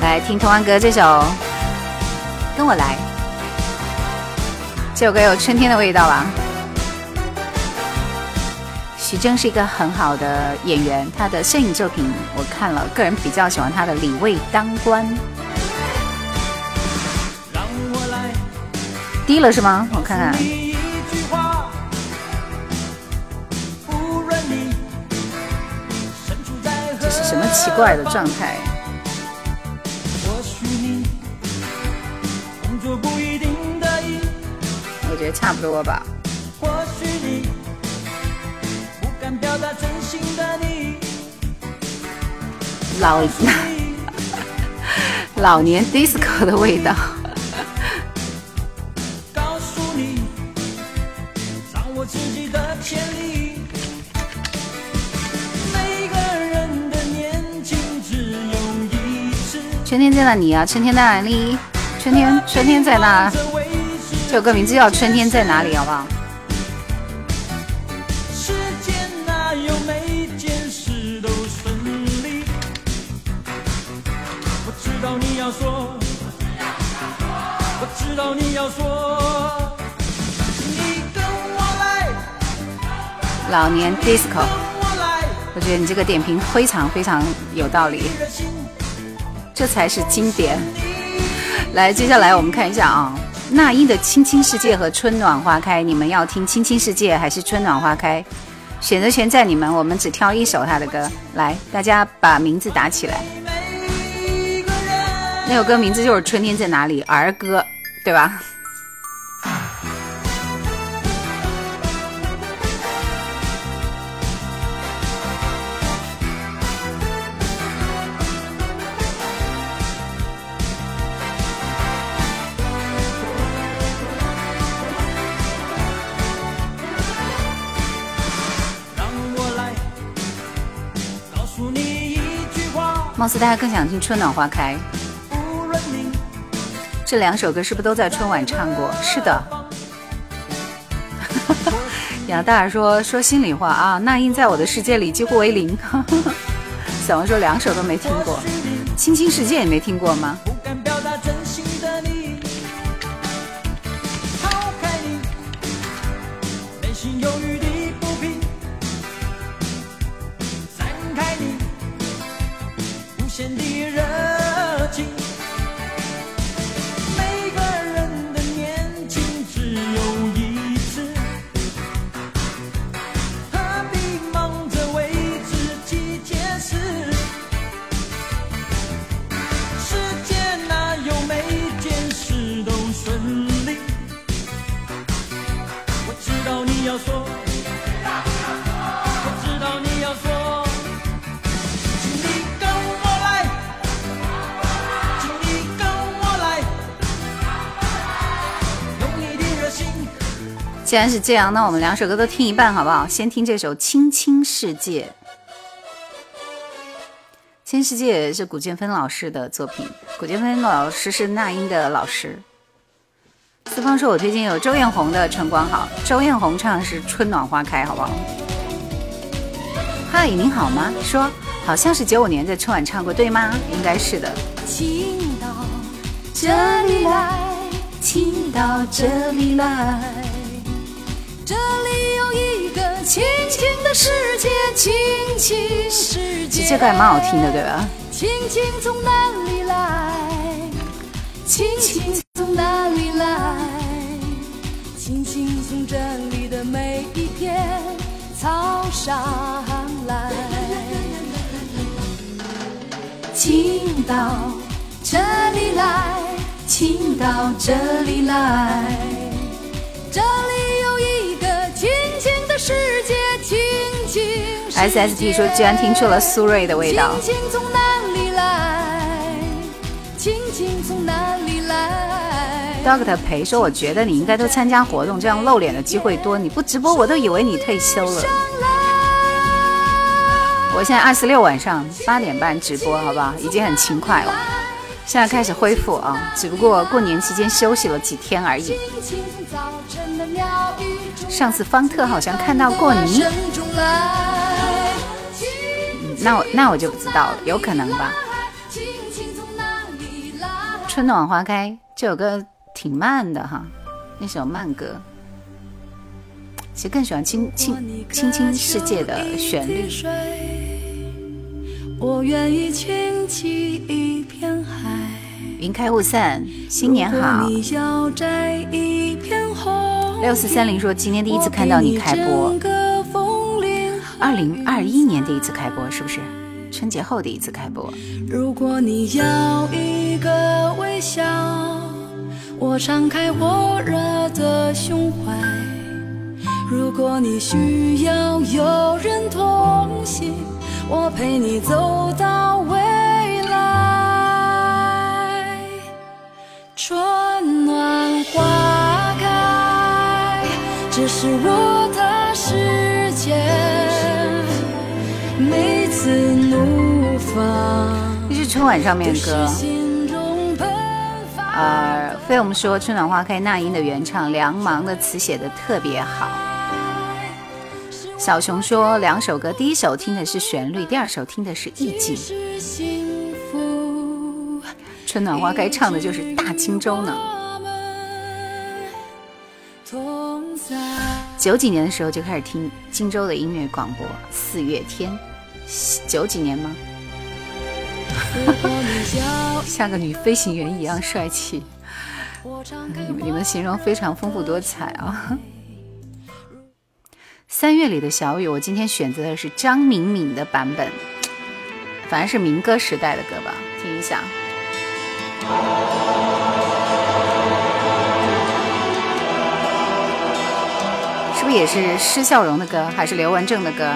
来听童安格这首《跟我来》，这首歌有春天的味道吧？徐峥是一个很好的演员，他的摄影作品我看了，个人比较喜欢他的《李卫当官》。低了是吗？我看看奇怪的状态？或许你工作不一定得意，我觉得差不多吧。或许你不敢表达真心的你，老 [LAUGHS] 你老年 disco 的味道。春天在哪里啊？春天在哪里？春天，春天在哪？这首歌名字叫《春天在哪里》，好不好？世间哪有每件事都顺利？我知道你要说，我知道你要说，你跟我来，老年 disco，我觉得你这个点评非常非常有道理，这才是经典。来，接下来我们看一下啊，那英的《青青世界》和《春暖花开》，你们要听《青青世界》还是《春暖花开》？选择权在你们，我们只挑一首他的歌。来，大家把名字打起来。那首歌名字就是《春天在哪里》儿歌，对吧？貌似大家更想听《春暖花开》。这两首歌是不是都在春晚唱过？是的。[LAUGHS] 杨大说说心里话啊，那英在我的世界里几乎为零。[LAUGHS] 小王说两首都没听过，《青青世界》也没听过吗？既然是这样，那我们两首歌都听一半好不好？先听这首《青青世界》。《青世界》是古建芬老师的作品，古建芬老师是那英的老师。四方说：“我推荐有周艳红的《春光好》，周艳红唱的是《春暖花开》，好不好？”嗨，您好吗？说好像是九五年在春晚唱过，对吗？应该是的。请到这里来，请到这里来。这里有一个青青的世界，青青世界。这歌还蛮好听的，对吧？青青从哪里来？青青从哪里来？这里的每一片草上来。请到这里来，请到这里来，这里 S S T 说居然听出了苏芮的味道。亲情从哪里来？亲情从哪里来？Doctor 裴说，我觉得你应该多参加活动，这样露脸的机会多。你不直播，我都以为你退休了。我现在二四六晚上八点半直播，好不好？已经很勤快了。现在开始恢复啊，只不过过年期间休息了几天而已。上次方特好像看到过你，那我那我就不知道了，有可能吧。春暖花开这首歌挺慢的哈，那首慢歌。其实更喜欢轻轻轻轻世界的旋律。我愿意倾起一片海。云开雾散，新年好。你要摘一片红六四三零说今天第一次看到你开播，二零二一年第一次开播是不是？春节后第一次开播。如果你要一个微笑，我敞开火热的胸怀。如果你需要有人同行，我陪你走到未来。春暖花开，这是我这是春晚上面的歌。呃，飞我们说春暖花开，那英的原唱，梁芒的词写的特别好。小熊说两首歌，第一首听的是旋律，第二首听的是意境。春暖花开唱的就是大荆州呢。九几年的时候就开始听荆州的音乐广播，四月天，九几年吗？如果你要像个女飞行员一样帅气。你们你们形容非常丰富多彩啊！三月里的小雨，我今天选择的是张敏敏的版本，反正是民歌时代的歌吧，听一下。是不是也是施孝荣的歌，还是刘文正的歌？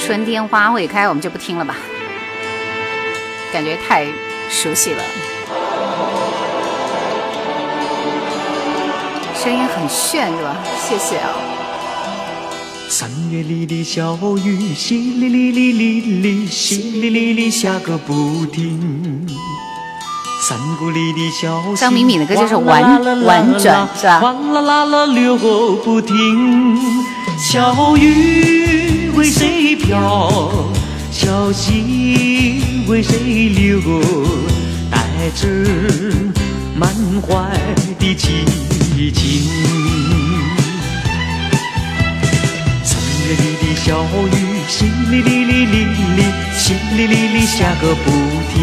春天花会开，我们就不听了吧，感觉太熟悉了。声音很炫是吧？谢谢啊。三月里的小雨，淅沥沥沥沥沥，淅沥沥沥下个不停。山谷里的小溪，张敏敏的歌就是婉婉转是吧哗啦啦啦流不停。小雨为谁飘？小溪为谁流？带着满怀的激情。三月里的小雨，淅沥沥沥沥沥，淅沥沥沥下个不停。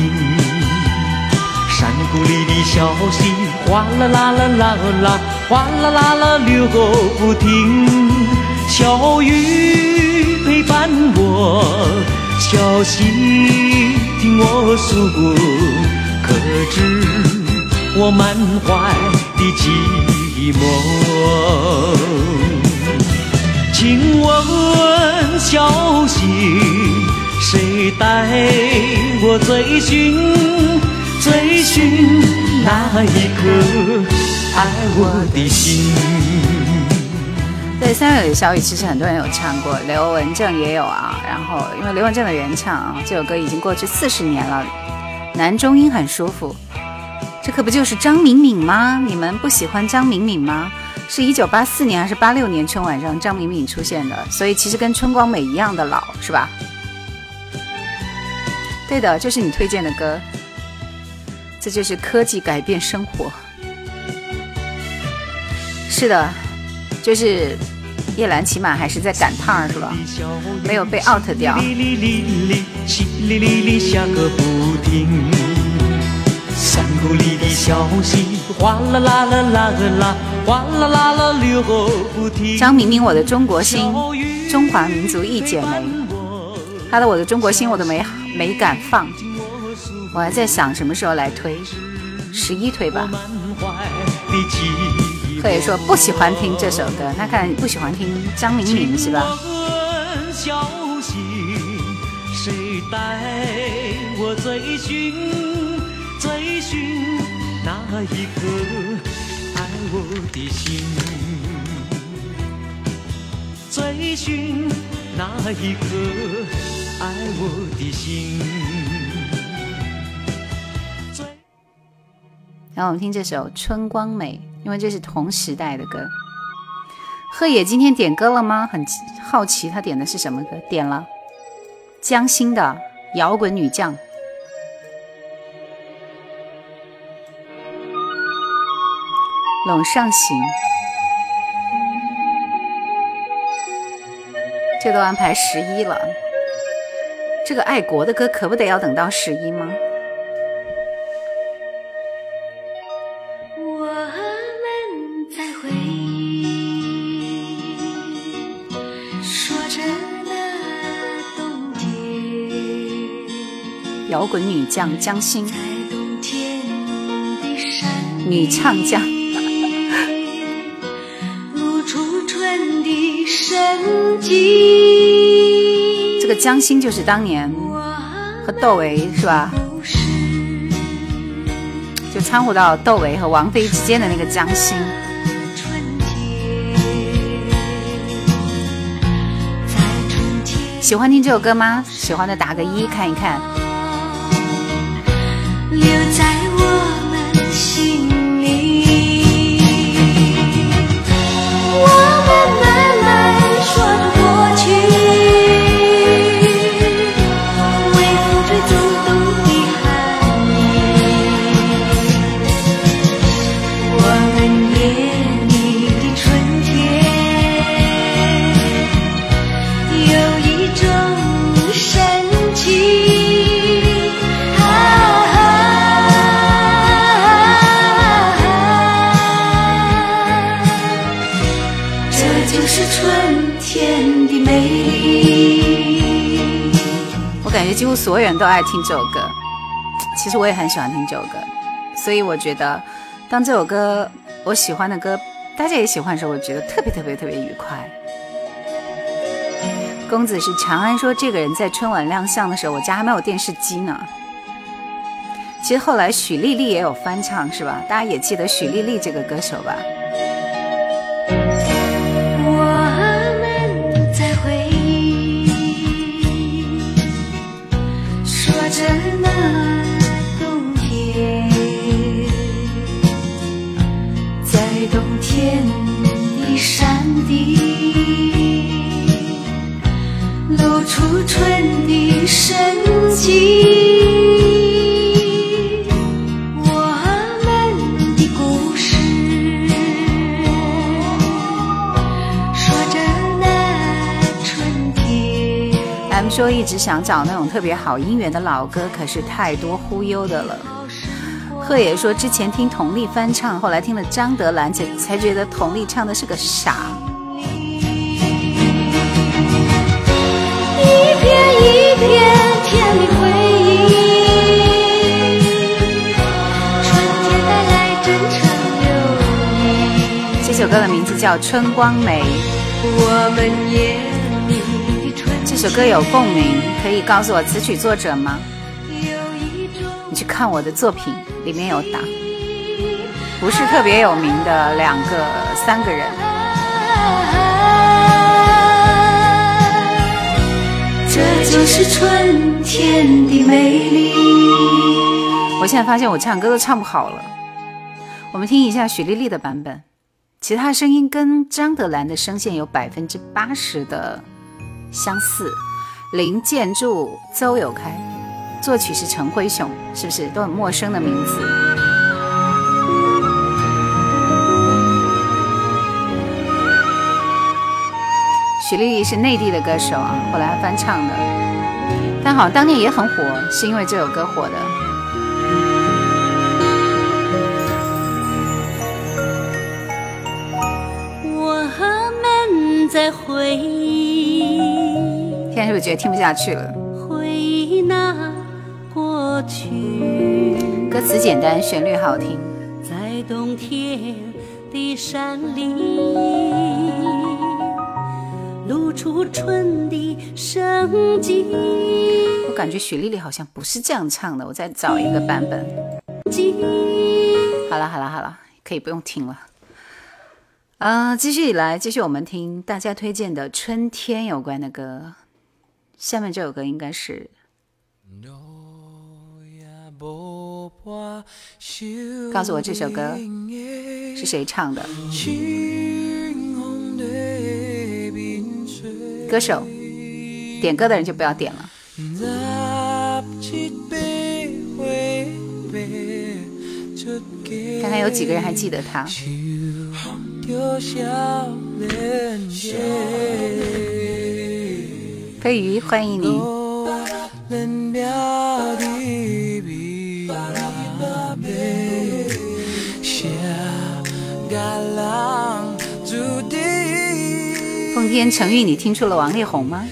山谷里的小溪，哗啦啦啦啦啦，哗啦啦啦流个不停。小雨陪伴我，小溪听我诉，可知我满怀的寂寞。请问小溪，谁带我追寻？追寻那一颗爱我的心。对，三月里的小雨其实很多人有唱过，刘文正也有啊。然后因为刘文正的原唱啊，这首歌已经过去四十年了，男中音很舒服。这可不就是张敏敏吗？你们不喜欢张敏敏吗？是一九八四年还是八六年春晚上张敏敏出现的，所以其实跟春光美一样的老，是吧？对的，就是你推荐的歌。这就是科技改变生活。是的，就是叶兰起码还是在赶趟儿是吧？没有被 out 掉。山谷里的小溪哗啦啦啦啦啦，哗啦啦啦流个不停。张明明，我的中国心，中华民族一剪梅。他的我的中国心我都没没敢放，我还在想什么时候来推，十一推吧。可以说不喜欢听这首歌，那看不喜欢听张明敏是吧？谁带我追寻追寻那一颗爱我的心？追寻那一颗爱我的心。然后我们听这首《春光美》，因为这是同时代的歌。贺野今天点歌了吗？很好奇他点的是什么歌？点了江心的摇滚女将。陇上行，这都安排十一了。这个爱国的歌可不得要等到十一吗？滚女将江心，女唱将。这个江心就是当年和窦唯是吧？就掺和到窦唯和王菲之间的那个江心。喜欢听这首歌吗？喜欢的打个一看一看。留在我们心里。我们所有人都爱听这首歌，其实我也很喜欢听这首歌，所以我觉得当这首歌我喜欢的歌，大家也喜欢的时候，我觉得特别特别特别愉快。公子是长安说，这个人在春晚亮相的时候，我家还没有电视机呢。其实后来许丽丽也有翻唱，是吧？大家也记得许丽丽这个歌手吧？地，露出春的生机。我们，说着那春天。M 说一直想找那种特别好姻缘的老歌，可是太多忽悠的了。贺野说之前听佟丽翻唱，后来听了张德兰才才觉得佟丽唱的是个傻。一片一片甜蜜回忆，春天带来真诚留意。这首歌的名字叫《春光美》。这首歌有共鸣，可以告诉我词曲作者吗？你去看我的作品，里面有打，不是特别有名的两个、三个人。是春天的美丽。我现在发现我唱歌都唱不好了。我们听一下许丽丽的版本，其他声音跟张德兰的声线有百分之八十的相似。林建筑、邹友开，作曲是陈辉雄，是不是都很陌生的名字？许丽丽是内地的歌手啊，后来翻唱的，但好，当年也很火，是因为这首歌火的。我们在回忆，现在是不是觉得听不下去了？回忆那过去，歌词简单，旋律好听。在冬天的山林。露出春的生机。我感觉雪莉莉好像不是这样唱的，我再找一个版本。好了好了好了，可以不用听了。啊、继续来，继续我们听大家推荐的春天有关的歌。下面这首歌应该是告诉我这首歌是谁唱的，歌手，点歌的人就不要点了。看看有几个人还记得他。飞鱼，欢迎你。奉天承运，你听出了王力宏吗？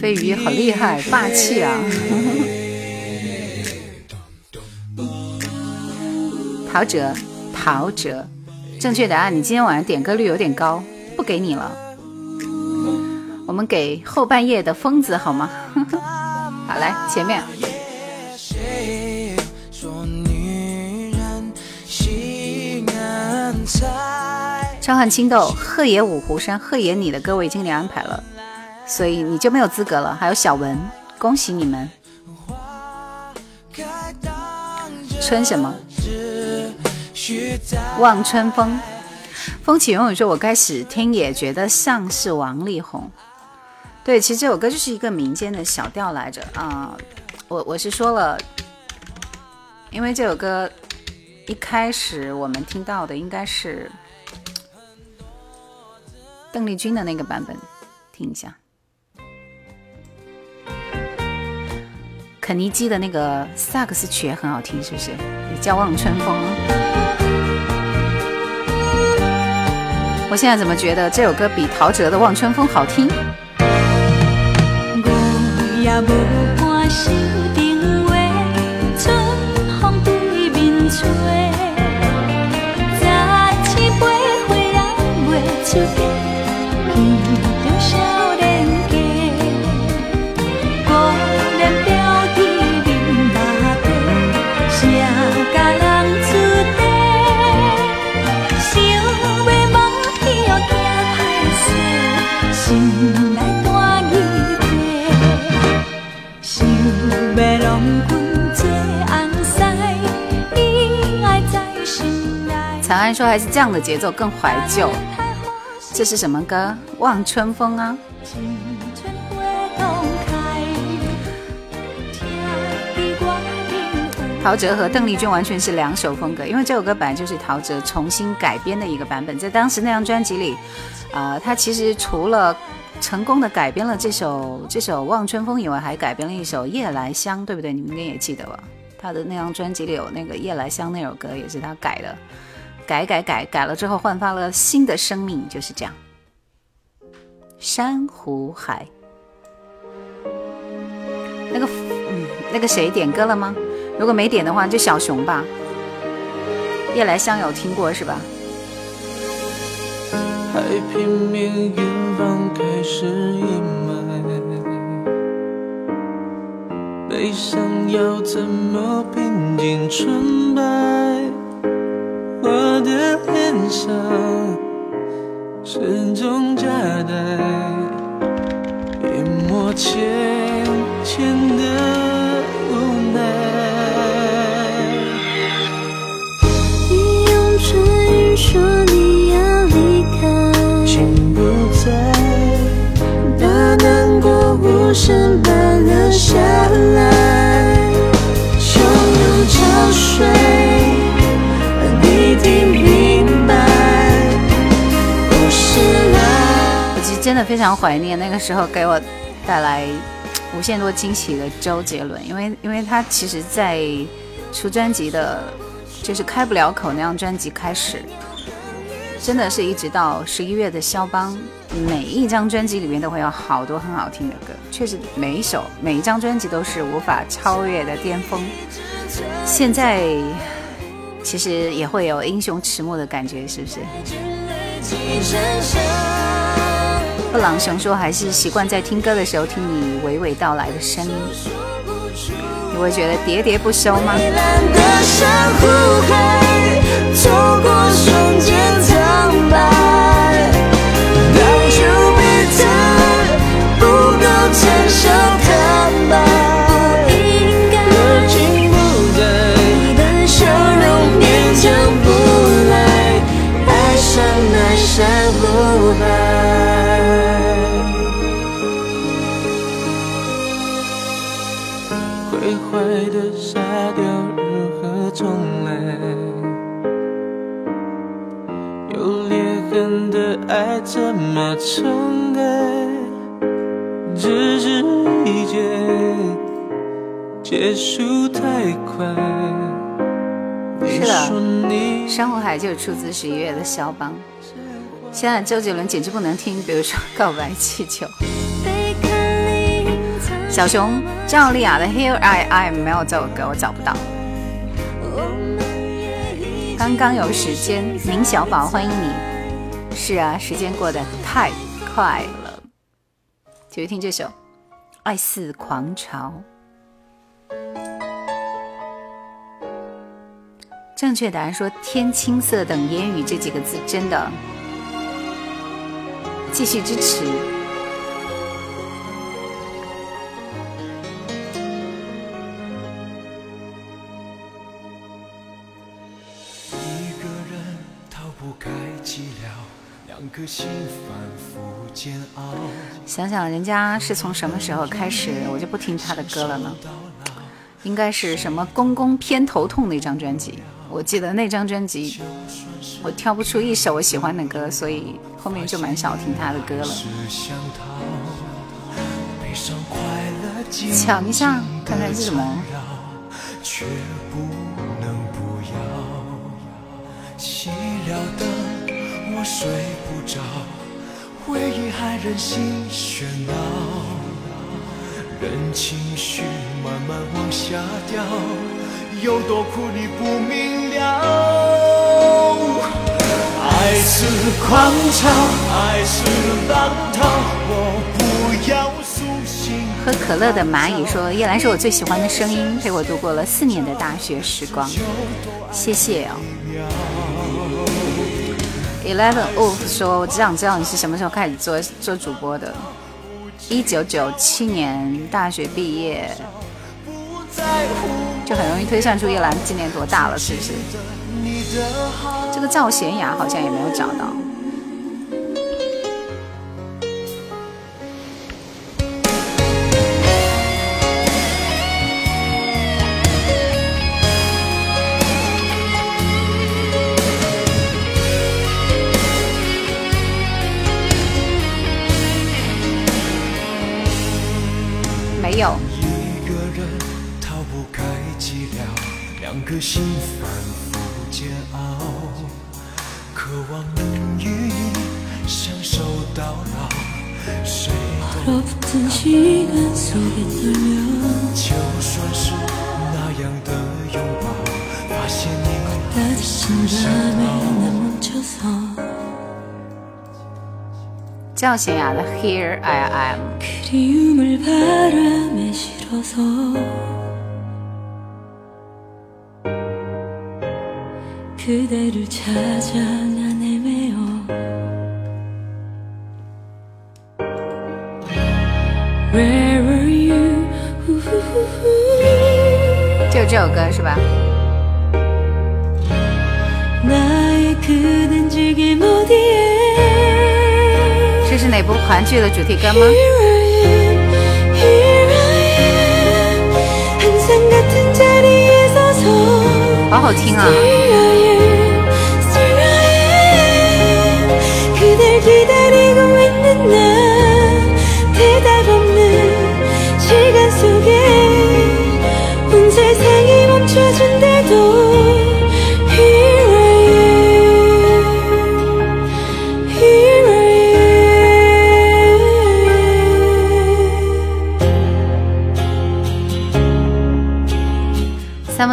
飞鱼好厉害，霸气啊！[LAUGHS] 陶喆，陶喆，正确答案。你今天晚上点歌率有点高，不给你了。我们给后半夜的疯子好吗？[LAUGHS] 好，来前面。超汉青豆，鹤野五湖山，鹤野你的歌我已经给你安排了，所以你就没有资格了。还有小文，恭喜你们。春什么？望春风。风起云涌说：“我开始听也觉得像是王力宏。”对，其实这首歌就是一个民间的小调来着啊、我我是说了，因为这首歌一开始我们听到的应该是邓丽君的那个版本，听一下。肯尼基的那个萨克斯曲也很好听，是不是？也叫《望春风》。我现在怎么觉得这首歌比陶喆的《望春风》好听？我说还是这样的节奏更怀旧。这是什么歌？《望春风》啊。陶喆和邓丽君完全是两首风格，因为这首歌本来就是陶喆重新改编的一个版本，在当时那张专辑里，啊、他其实除了成功的改编了这首这首《望春风》以外，还改编了一首《夜来香》，对不对？你们应该也记得吧？他的那张专辑里有那个《夜来香》那首歌，也是他改的，改改改改了之后焕发了新的生命，就是这样。珊瑚海，那个嗯，那个谁点歌了吗？如果没点的话，就小熊吧。夜来香有听过是吧？还拼命远方开始阴霾，悲伤要怎么平静纯白？我的脸上始终夹带一抹浅浅的无奈。你用唇语说你要离开，心不在，把难过无声般留下来，非常怀念那个时候给我带来无限多惊喜的周杰伦，因为因为他其实在出专辑的，就是开不了口那张专辑开始，真的是一直到十一月的肖邦，每一张专辑里面都会有好多很好听的歌，确实每一首每一张专辑都是无法超越的巅峰。现在其实也会有英雄迟暮的感觉，是不是？布朗熊说：“还是习惯在听歌的时候听你娓娓道来的声音，你会觉得喋喋不休吗？”怎么承爱？只是一结，结束太快。是的，《山湖海》就出自十一月的肖邦。现在周杰伦简直不能听，比如说《告白气球》。小熊赵丽雅的《Here I Am》没有这首歌，我找不到。刚刚有时间，明小宝欢迎你。是啊，时间过得太快了。就听这首《爱似狂潮》。正确答案说“天青色等烟雨”这几个字，真的。继续支持。想想人家是从什么时候开始，我就不听他的歌了呢？应该是什么《公公偏头痛》那张专辑，我记得那张专辑，我挑不出一首我喜欢的歌，所以后面就蛮少听他的歌了。抢一下，看看是什么。睡不着回忆还任性喧闹，任情绪慢慢往下掉，有多苦你不明了。爱似狂潮，爱似浪涛，我不要苏醒。喝可乐的蚂蚁说：“叶兰是我最喜欢的声音，陪我度过了四年的大学时光。”谢谢哦。Eleven Wolf 说：“我只想知道你是什么时候开始做做主播的？一九九七年大学毕业，就很容易推算出叶兰今年多大了，是不是？这个赵贤雅好像也没有找到。” 시간속에떨려就算是那样的拥抱，发现你따뜻한밤에난멈춰서赵贤雅的《Here I Am》。 就这首歌是吧？这是哪部韩剧的主题歌吗？好好听啊！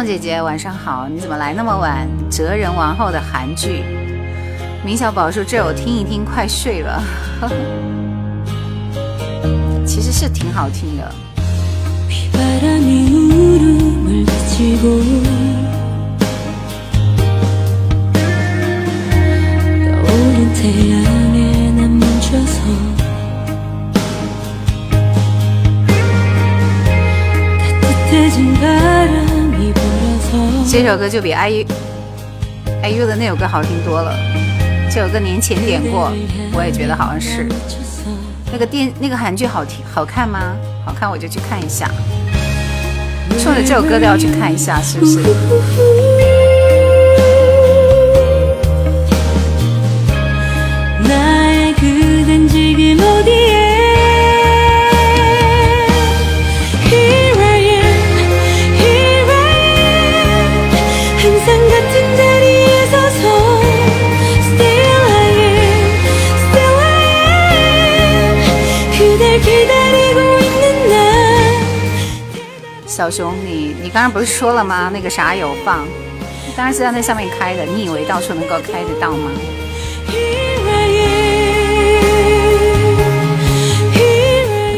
姐姐晚上好，你怎么来那么晚？哲人王后的韩剧，明小宝说这我听一听，快睡了。[LAUGHS] 其实是挺好听的。 비바람이 울음을 비치고 떠오른 태양에 난 멈춰서 따뜻해진 바람이 불어서 这首歌就比 IU IU 的那首歌好听多了。这首歌年前点过，我也觉得好像是。 멈춰서 那个电那个韩剧好听好看吗？好看我就去看一下。冲着这首歌都要去看一下，是不是？ 나의 그댄 지금 어디에 小熊，你你刚刚不是说了吗？那个啥有放，当然是在那上面开的。你以为到处能够开得到吗？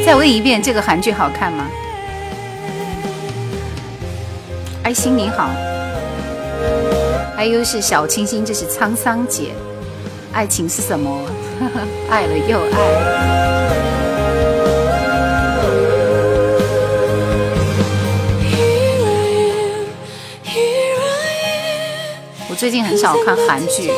再问一遍，这个韩剧好看吗？爱心你好，IU 是小清新，这是沧桑姐。爱情是什么？[LAUGHS] 爱了又爱。最近很少看韩剧，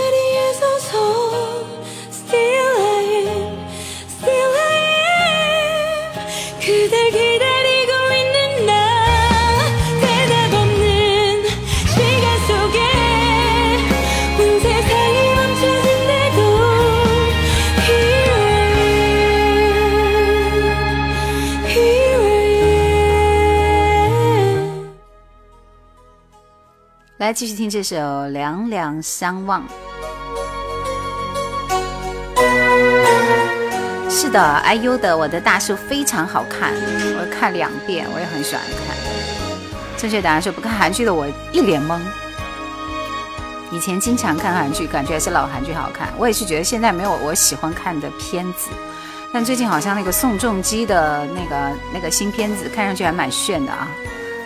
来继续听这首《两两相望》。是的，IU 的《我的大树》非常好看，我看两遍，我也很喜欢看。正确答案是不看韩剧的我一脸懵。以前经常看韩剧，感觉还是老韩剧好看。我也是觉得现在没有我喜欢看的片子，但最近好像那个宋仲基的那个那个新片子，看上去还蛮炫的啊。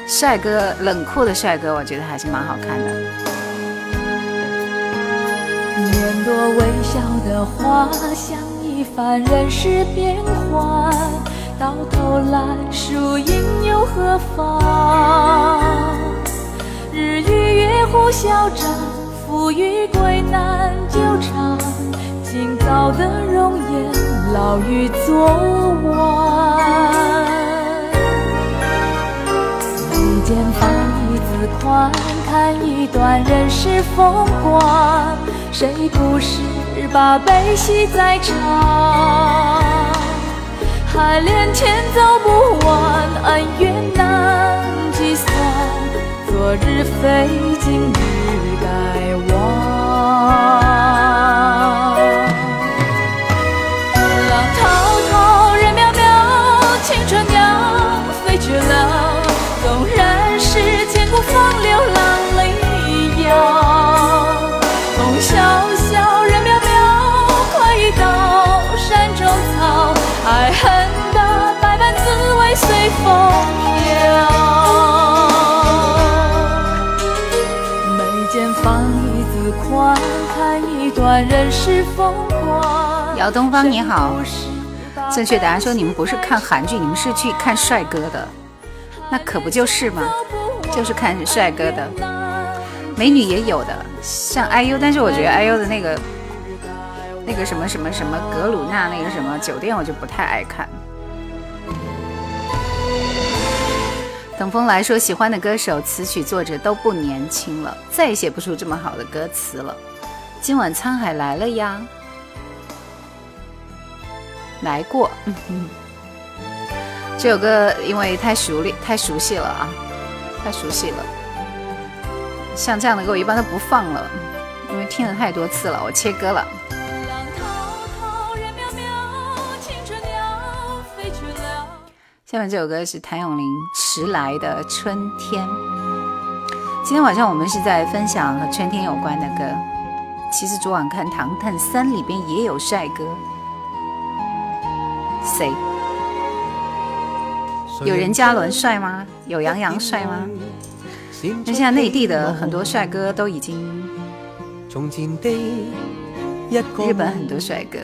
帅哥，冷酷的帅哥，我觉得还是蛮好看的。年多微笑的花，像一番人世变幻，到头来输赢又何妨？日与月互消长，富与贵难纠缠，今早的容颜，老于昨晚。眉间放一字宽，看一段人世风光。谁不是把悲喜在尝？海连天走不完，恩怨难计算。昨日非，今日姚东方你好正确答案说你们不是看韩剧，你们是去看帅哥的，那可不就是吗？就是看帅哥的，美女也有的，像 IU，但是我觉得 IU 的那个那个什么什么什么格鲁纳那个什么酒店，我就不太爱看。等风来说，喜欢的歌手、词曲作者都不年轻了，再也写不出这么好的歌词了。今晚沧海来了呀，来过。[LAUGHS] 这首歌因为太熟练、太熟悉了啊，太熟悉了。像这样的歌我一般都不放了，因为听了太多次了，我切歌了。浪滔滔，人渺渺，青春鸟飞去了。下面这首歌是谭咏麟《迟来的春天》。今天晚上我们是在分享和春天有关的歌。其实昨晚看《唐探三》里边也有帅哥，谁？有任嘉伦帅吗？有杨洋帅吗？那现在内地的很多帅哥都已经，日本很多帅哥。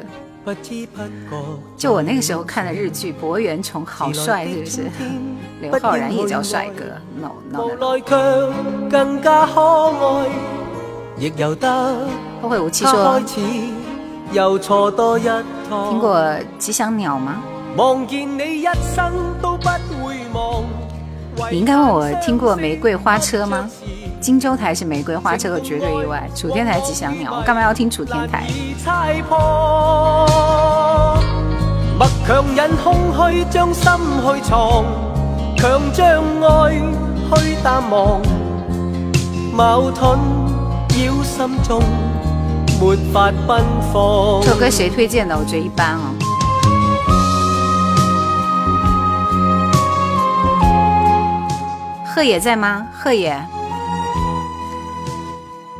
就我那个时候看的日剧《博元崇》，好帅，是不是？刘昊然也叫帅哥，no no。后会无期说，听过吉祥鸟吗？你应该问我听过玫瑰花车吗？荆州台是玫瑰花车，绝对意外。楚天台吉祥鸟，我干嘛要听楚天台？强强忍空虚，将心去藏，将爱去淡忘，矛盾扰心中，没法奔放。这首歌谁推荐的？我觉得一般啊。贺野在吗？贺野，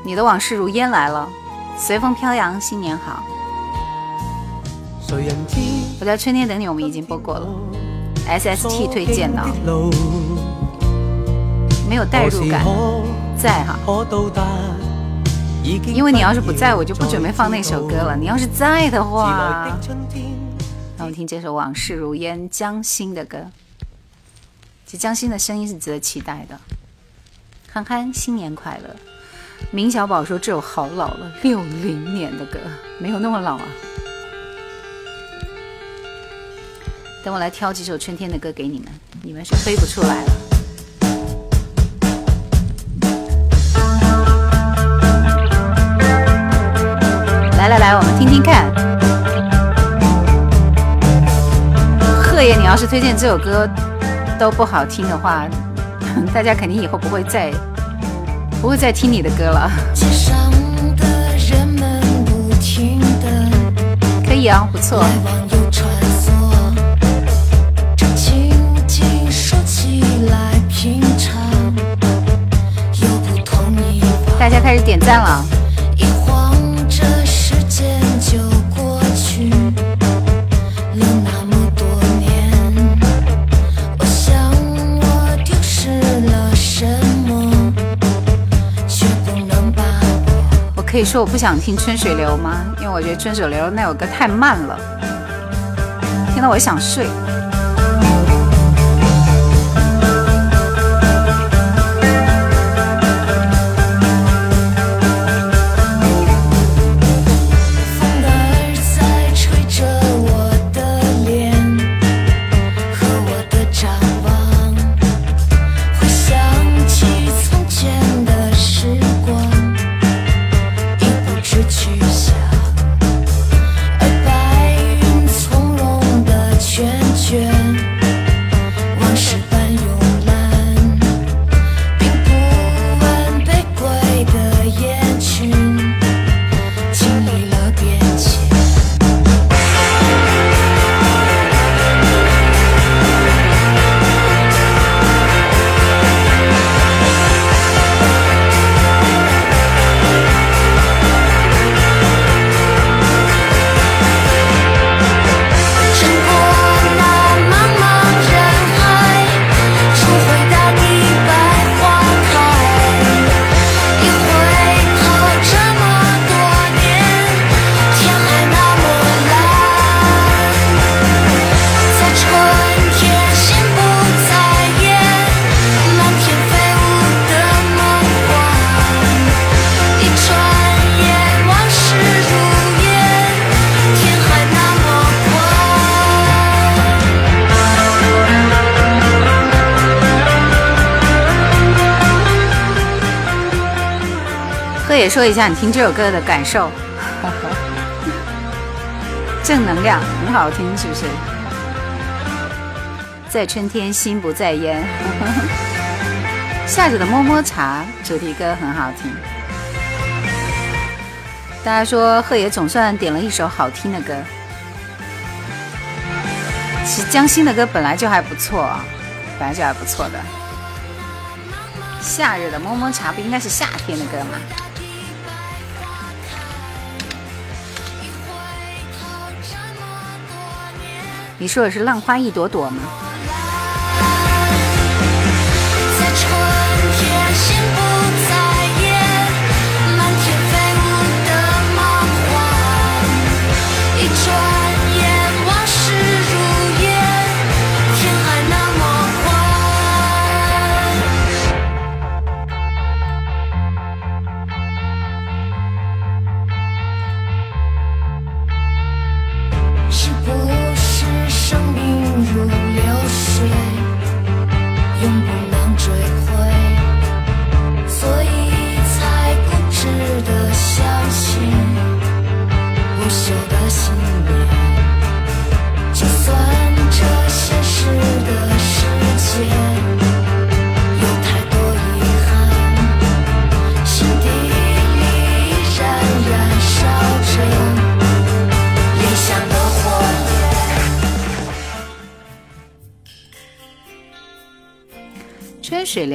你的往事如烟来了，随风飘扬，新年好。我在春天等你，我们已经播过了。S S T 推荐的，没有代入感，在哈。因为你要是不在，我就不准备放那首歌了。你要是在的话，让我们听这首《往事如烟》江心的歌。其实江心的声音是值得期待的。憨憨，新年快乐！明小宝说这首好老了，六零年的歌，没有那么老啊。等我来挑几首春天的歌给你们，你们是飞不出来了。来来来，我们听听看。贺爷，你要是推荐这首歌都不好听的话，[LAUGHS] 大家肯定以后不会再不会再听你的歌了。可以啊，不错。大家开始点赞了。可以说我不想听《春水流》吗？因为我觉得《春水流》那首歌太慢了，听到我想睡。说一下你听这首歌的感受，[LAUGHS] 正能量很好听，是不是？在春天，心不在焉。下着的么么茶主题歌很好听。大家说贺爷总算点了一首好听的歌。其实江心的歌本来就还不错啊，本来就还不错的。夏日的么么茶不应该是夏天的歌吗？你说的是浪花一朵朵吗？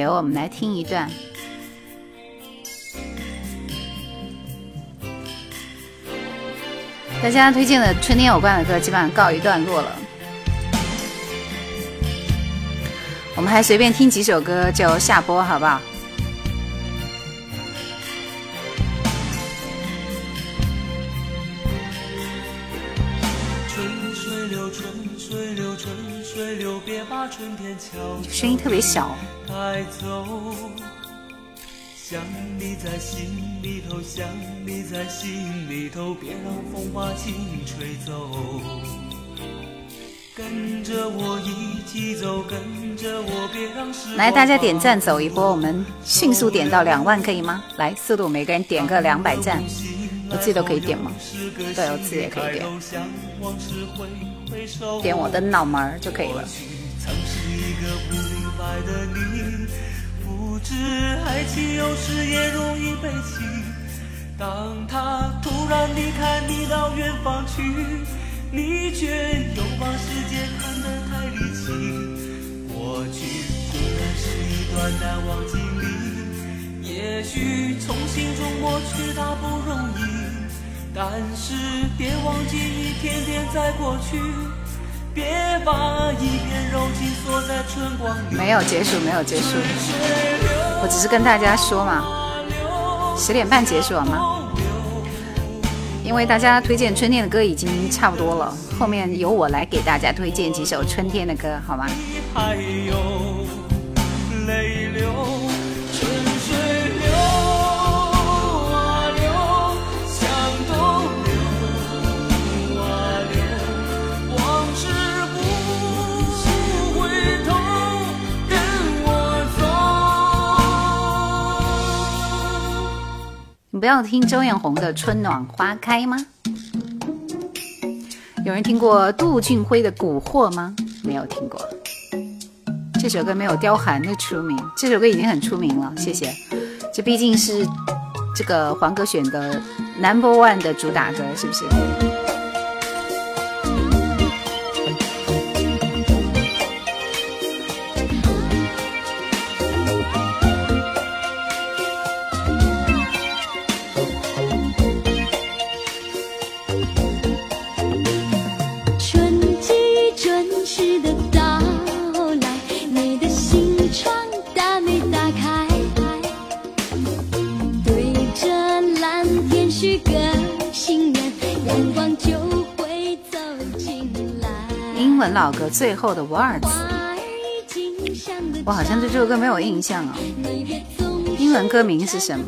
流，我们来听一段。大家推荐的春天有关的歌基本上告一段落了，我们还随便听几首歌就下播，好不好？春水流，春水流，春水流，别把春天悄悄声音特别小，心里头，想你在心里头，别让风把情吹走。跟着我一起走，跟着我，别让来，大家点赞走一波，我们迅速点到两万，可以吗？来，速度，每个人点个两百赞，我自己都可以点吗？对，我自己也可以点，点我的脑门就可以了。知爱情有时也容易被弃。当他突然离开你到远方去，你却又把世界看得太离奇。过去固然是一段难忘经历，也许从心中抹去它不容易，但是别忘记一天天在过去。别把一片柔情锁在春光里。没有结束，没有结束，我只是跟大家说嘛，十点半结束好吗？因为大家推荐春天的歌已经差不多了，后面由我来给大家推荐几首春天的歌，好吗？还有泪不要听周艳红的《春暖花开》吗？有人听过杜俊辉的《蛊惑》吗？没有听过。这首歌没有刁寒的出名，这首歌已经很出名了，谢谢。这毕竟是这个黄格选的 Number One 的主打歌，是不是？文老歌《最后的五二字》，我好像对这首歌没有印象哦。英文歌名是什么？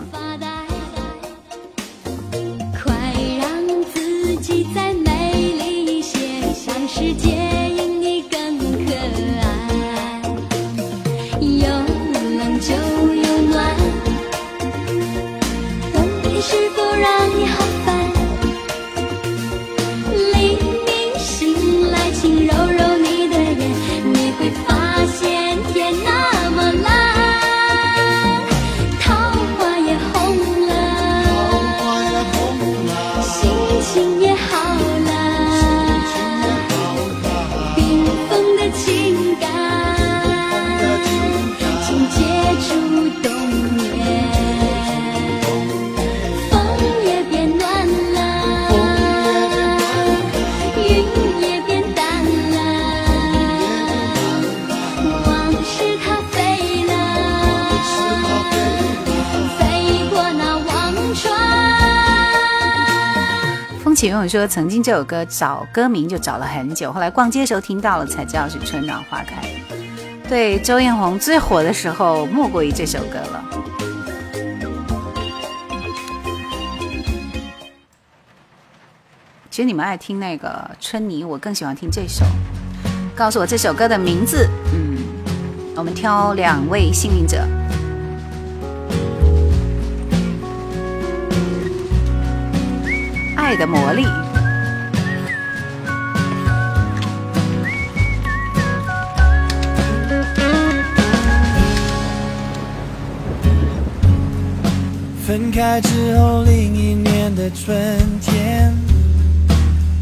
快让自己再美丽一些，向世界我说，曾经这首歌找歌名就找了很久，后来逛街时候听到了，才知道是《春暖花开》。对，周艳红最火的时候，莫过于这首歌了。其实你们爱听那个《春泥》，我更喜欢听这首。告诉我这首歌的名字。嗯，我们挑两位幸运者。爱的魔力。分开之后，另一年的春天，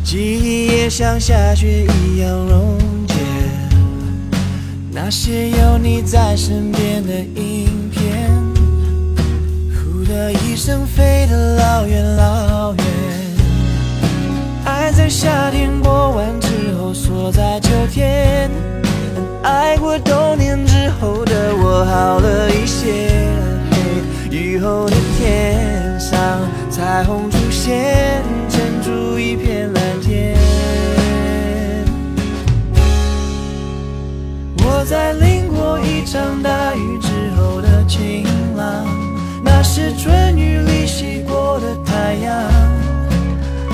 记忆也像下雪一样溶解。那些有你在身边的影片，呼的一声飞得老远老。在夏天过完之后锁在秋天，爱过冬年之后的我好了一些。雨后的天上，彩虹出现，撑出一片蓝天。我在淋过一场大雨之后的晴朗，那是春雨里洗过的太阳。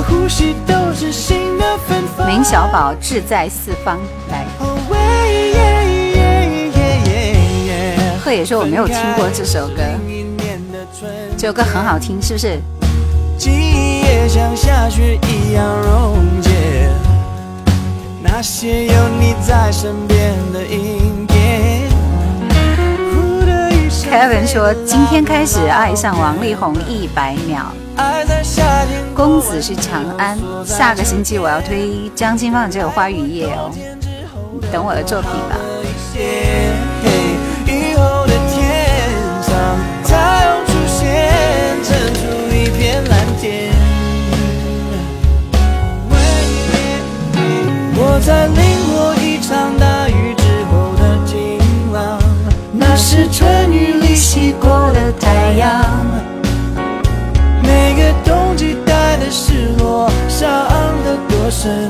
每个呼吸都是新的芬芳。明小宝志在四方，来。Oh. 贺野说我没有听过这首歌，这首歌很好听，是不是？记忆也像下雪一样溶解，那些有你在身边的影片。呼的一声 Kevin 说今天开始爱上王力宏一百秒。公子是长安，下个星期我要推张清芳的这首《花雨夜》哦，你等我的作品吧。在淋过一场大雨之后的晴朗，那是春雨里洗过的太阳。每个冬季带的失落，伤得多深。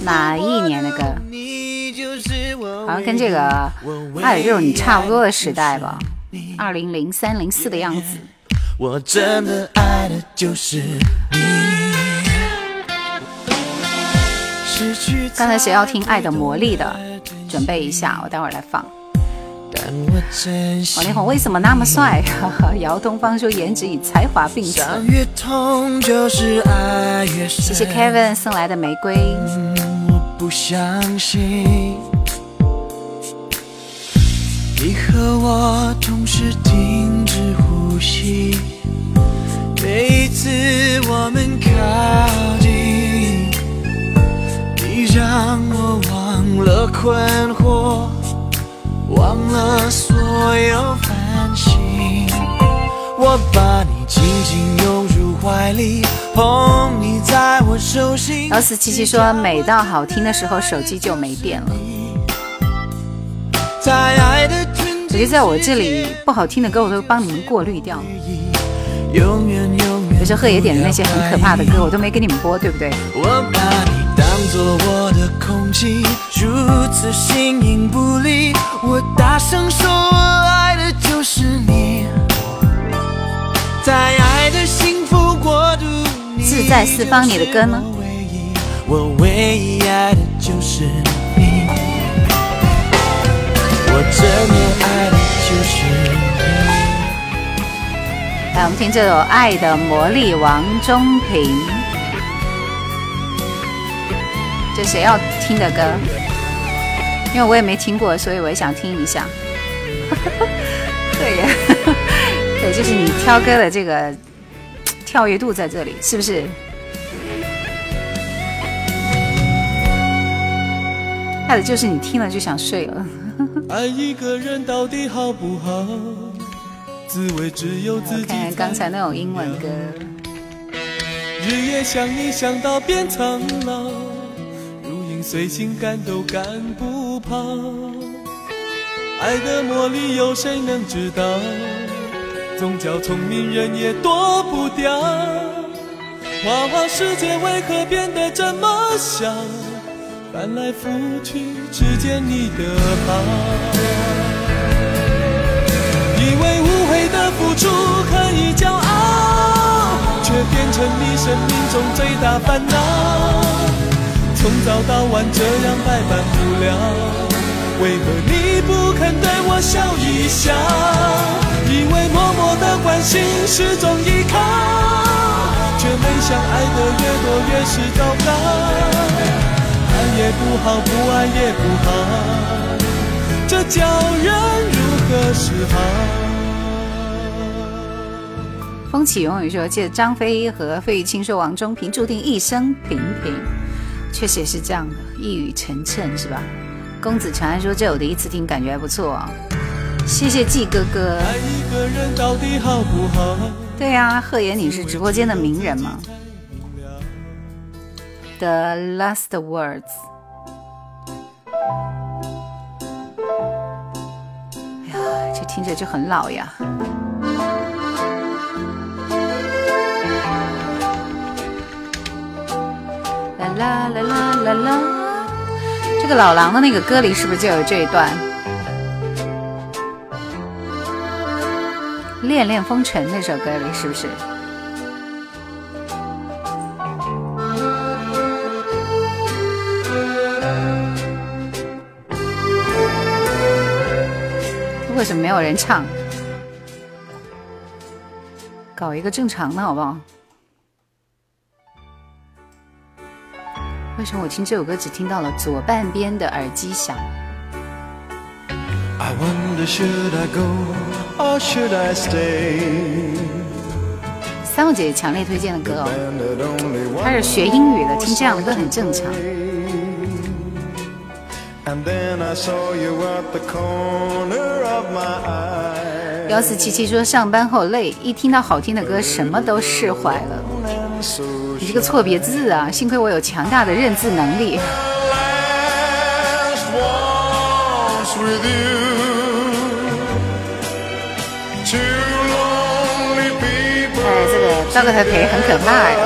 哪一年的歌？你就是我好像跟这个爱有这种你差不多的时代吧，二零零三零四的样子。我真的爱的就是你。刚才谁要听《爱的魔力》的？准备一下，我待会儿来放。王力宏为什么那么帅？哈哈，姚东方说颜值与才华并存。谢谢 Kevin 送来的玫瑰。我不相信，你和我同时停止呼吸。每一次我们靠近，你让我忘了困惑，忘了所有烦心。我把你紧紧拥入怀里，捧你在我手心。幺四七七说，每到好听的时候，手机就没电了。在爱的春我觉得在我这里不好听的歌，我都帮你们过滤掉。有时候贺爷点的那些很可怕的歌，我都没给你们播，对不对？我把你当做我的空气，如此形影不离。我大声说，我爱的就是你，在爱的幸福国度。你自在四方你的歌呢我唯一爱的就是你，我真的爱的就是你。来，我们听这首《爱的魔力》，王中平。这谁要听的歌？因为我也没听过，所以我也想听一下。[LAUGHS] 对呀，对，就是你挑歌的这个跳跃度在这里，是不是？害的就是你听了就想睡了。[LAUGHS] 爱一个人到底好不好？滋味只有自己看看刚才那种英文歌，日夜想你想到变苍老，如影随心赶都赶不跑。爱的魔力有谁能知道？总叫聪明人也躲不掉。花花世界为何变得这么小？翻来覆去只见你的好。以为无悔的付出可以骄傲，却变成你生命中最大烦恼。从早到晚这样百般无聊，为何你不肯对我笑一笑？以为默默的关心是种依靠，却没想爱的越多越是糟糕。爱也不好，不爱也不好，这叫人如何是好？风起永远说，记得张飞和费玉清说王中平注定一生平平，确实也是这样的，一语成谶是吧？公子长安说这我第一次听，感觉还不错、谢谢季哥哥。爱一个人到底好不好？对呀、贺言你是直播间的名人吗？The last words。哎呀，这听着就很老呀。啦啦啦啦啦，这个老狼的那个歌里是不是就有这一段？《恋恋风尘》那首歌里是不是？为什么没有人唱？搞一个正常的好不好？为什么我听这首歌只听到了左半边的耳机响？三位姐姐强烈推荐的歌哦，她是学英语的，听这样的歌很正常。幺四七七说上班后累，一听到好听的歌，什么都释怀了。你这个错别字啊！幸亏我有强大的认字能力。哎，这个赵哥的嘴很可怕呀！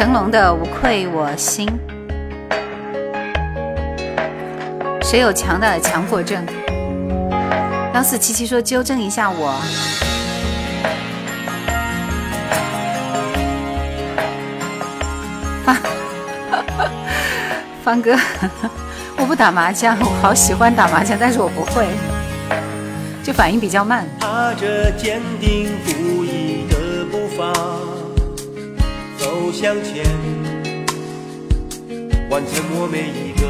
成龙的《无愧我心》，谁有强大的强迫症？幺四七七说纠正一下我。方 [LAUGHS] 方哥，我不打麻将，我好喜欢打麻将，但是我不会，就反应比较慢。踏着坚定不移的步伐走向前，完成我每一个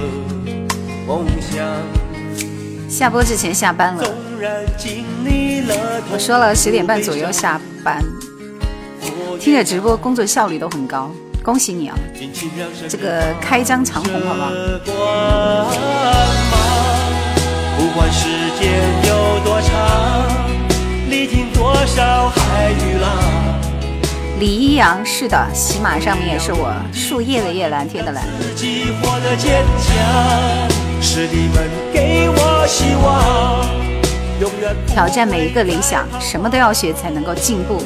梦想。下播之前下班了，我说了十点半左右下班，听着直播工作效率都很高，恭喜你啊！这个开张长虹好不好？不管时间有多长，历经多少海与浪。李一阳是的，喜马上面也是我，树叶的叶，蓝天的蓝。自己活得坚强，是你们给我希望，永远挑战每一个理想，什么都要学才能够进步。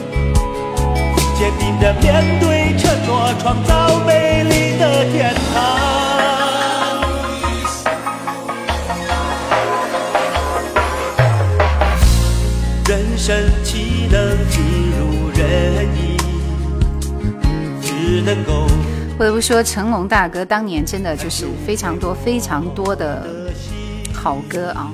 坚定的面对承诺，创造美丽的天堂。能够不得不说，成龙大哥当年真的就是非常多非常多的好歌啊！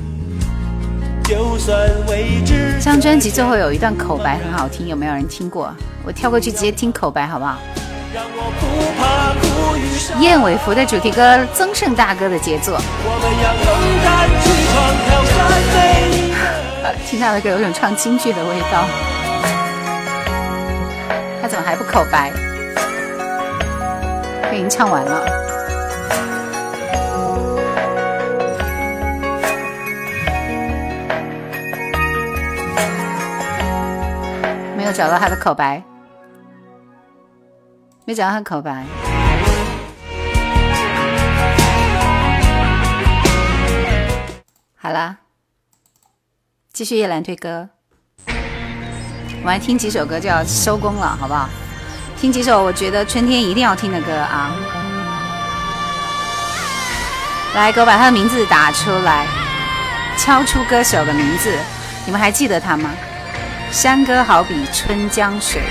这张专辑最后有一段口白很好听，有没有人听过？我跳过去直接听口白好不好？让我不怕苦与。燕尾服的主题歌，曾盛大哥的杰作。我们要勇敢去闯，挑战每一个。呃，听他的歌有种唱京剧的味道。他怎么还不口白？他已经唱完了。没有找到他的口白，没找到他的口白。好啦，继续夜兰推歌。我们来听几首歌就要收工了，好不好？听几首我觉得春天一定要听的歌啊！来，给我把他的名字打出来，敲出歌手的名字。你们还记得他吗？山歌好比春江水，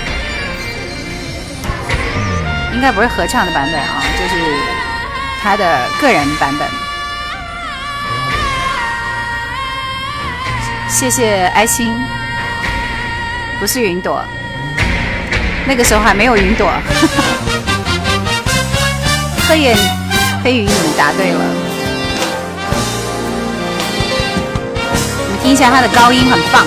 应该不是合唱的版本啊，就是他的个人版本。谢谢爱心，不是云朵，那个时候还没有云朵。[LAUGHS] 黑眼黑云，你们答对了。你听一下他的高音，很棒。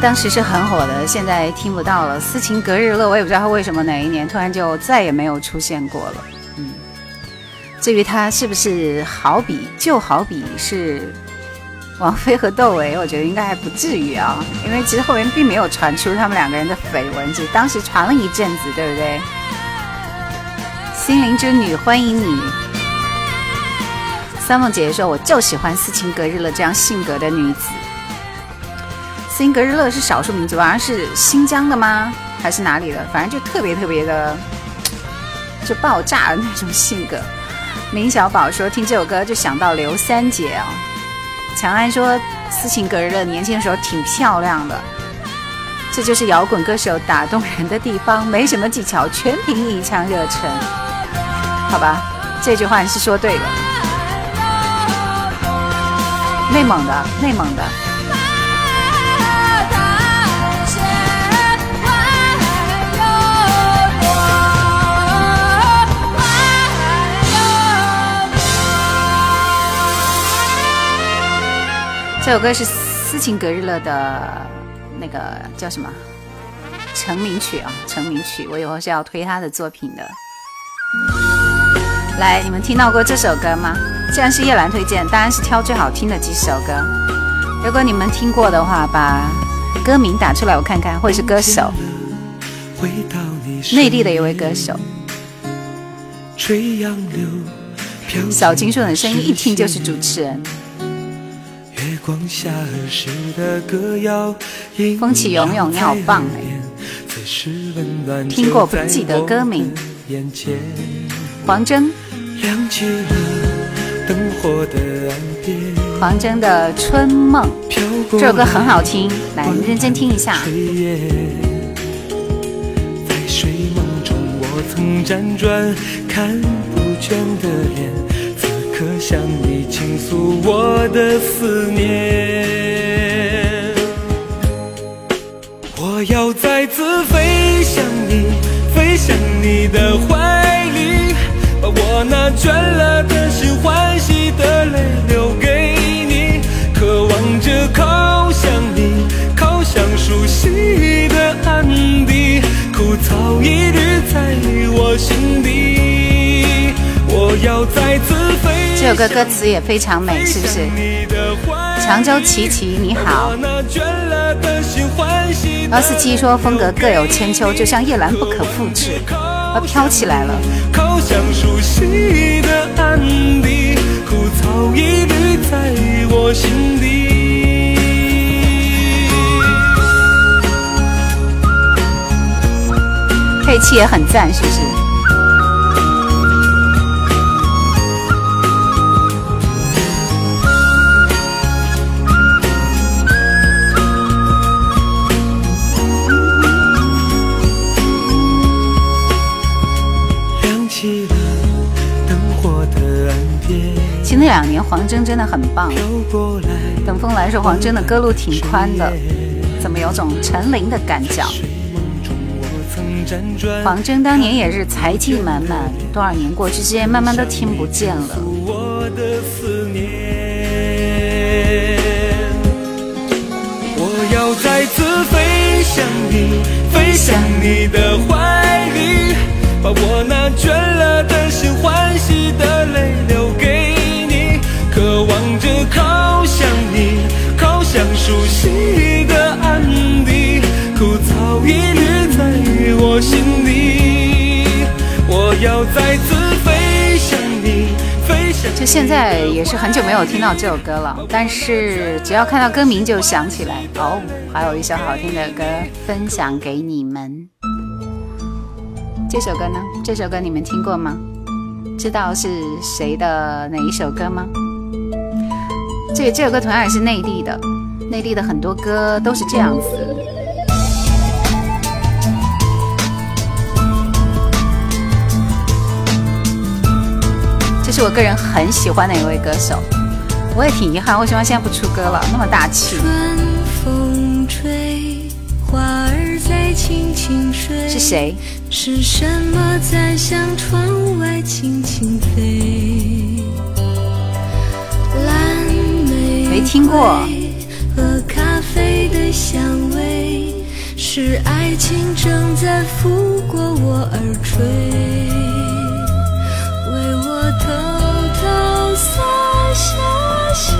当时是很火的，现在听不到了。斯琴格日乐，我也不知道他为什么哪一年突然就再也没有出现过了。嗯，至于他是不是好比就好比是王菲和窦唯，我觉得应该还不至于啊，因为其实后面并没有传出他们两个人的绯闻，只当时传了一阵子，对不对？心灵之女，欢迎你。三梦姐姐说：“我就喜欢斯琴格日乐这样性格的女子。”斯琴格日乐是少数民族，好像是新疆的吗？还是哪里的？反正就特别特别的，就爆炸的那种性格。明小宝说听这首歌就想到刘三姐哦。强安说斯琴格日乐年轻的时候挺漂亮的，这就是摇滚歌手打动人的地方，没什么技巧，全凭一腔热忱。好吧，这句话你是说对了。内蒙的，内蒙的。这首歌是斯琴格日乐的那个叫什么成名曲啊？成名曲，我以后是要推他的作品的。来，你们听到过这首歌吗？既然是叶兰推荐，当然是挑最好听的几首歌。如果你们听过的话，把歌名打出来我看看，或者是歌手，内地的一位歌手。小金顺的声音一听就是主持人。风起涌涌，你好棒哎！听过不记得歌名。黄征。亮起了灯火的岸边。黄征的《春梦》这首歌很好听，来认真听一下。在睡梦中，我曾辗转看不倦的脸，此刻向你倾诉我的思念。我要再次飞向你，飞向你的怀里，把我那倦了的心、欢喜的泪留给你，渴望着靠向你，靠向熟悉的安迪，枯草一缕在我心底。我要再次这首歌歌词也非常美，是不是？常州琪琪你好，幺四七说风格各有千秋，就像叶兰不可复制，啊飘起来了。靠向熟悉的安迪，枯草一缕在我心底。配器也很赞，是不是？那两年黄征真的很棒。飘过来等风来说黄征的歌路挺宽的，怎么有种陈琳的感觉？梦中我曾辗转黄征当年也是才气满满，多少年过去，之间慢慢都听不见了。我的思念。我要再次飞向你，飞向你的怀里，把我那倦了的心、欢喜的泪留给，望着靠向你，靠向熟悉的安迪，枯草一缕在我心底。我要再次飞向你，飞向就现在也是很久没有听到这首歌了，但是只要看到歌名就想起来。哦，还有一首好听的歌分享给你们。这首歌呢？这首歌你们听过吗？知道是谁的哪一首歌吗？这这首歌同样也是内地的，内地的很多歌都是这样子。这是我个人很喜欢的一位歌手，我也挺遗憾，为什么现在不出歌了？那么大气。春风吹，花儿在轻轻睡。是谁？是什么在向窗外轻轻飞？听过和咖啡的香味，是爱情正在拂过我耳垂，为我偷偷洒下心。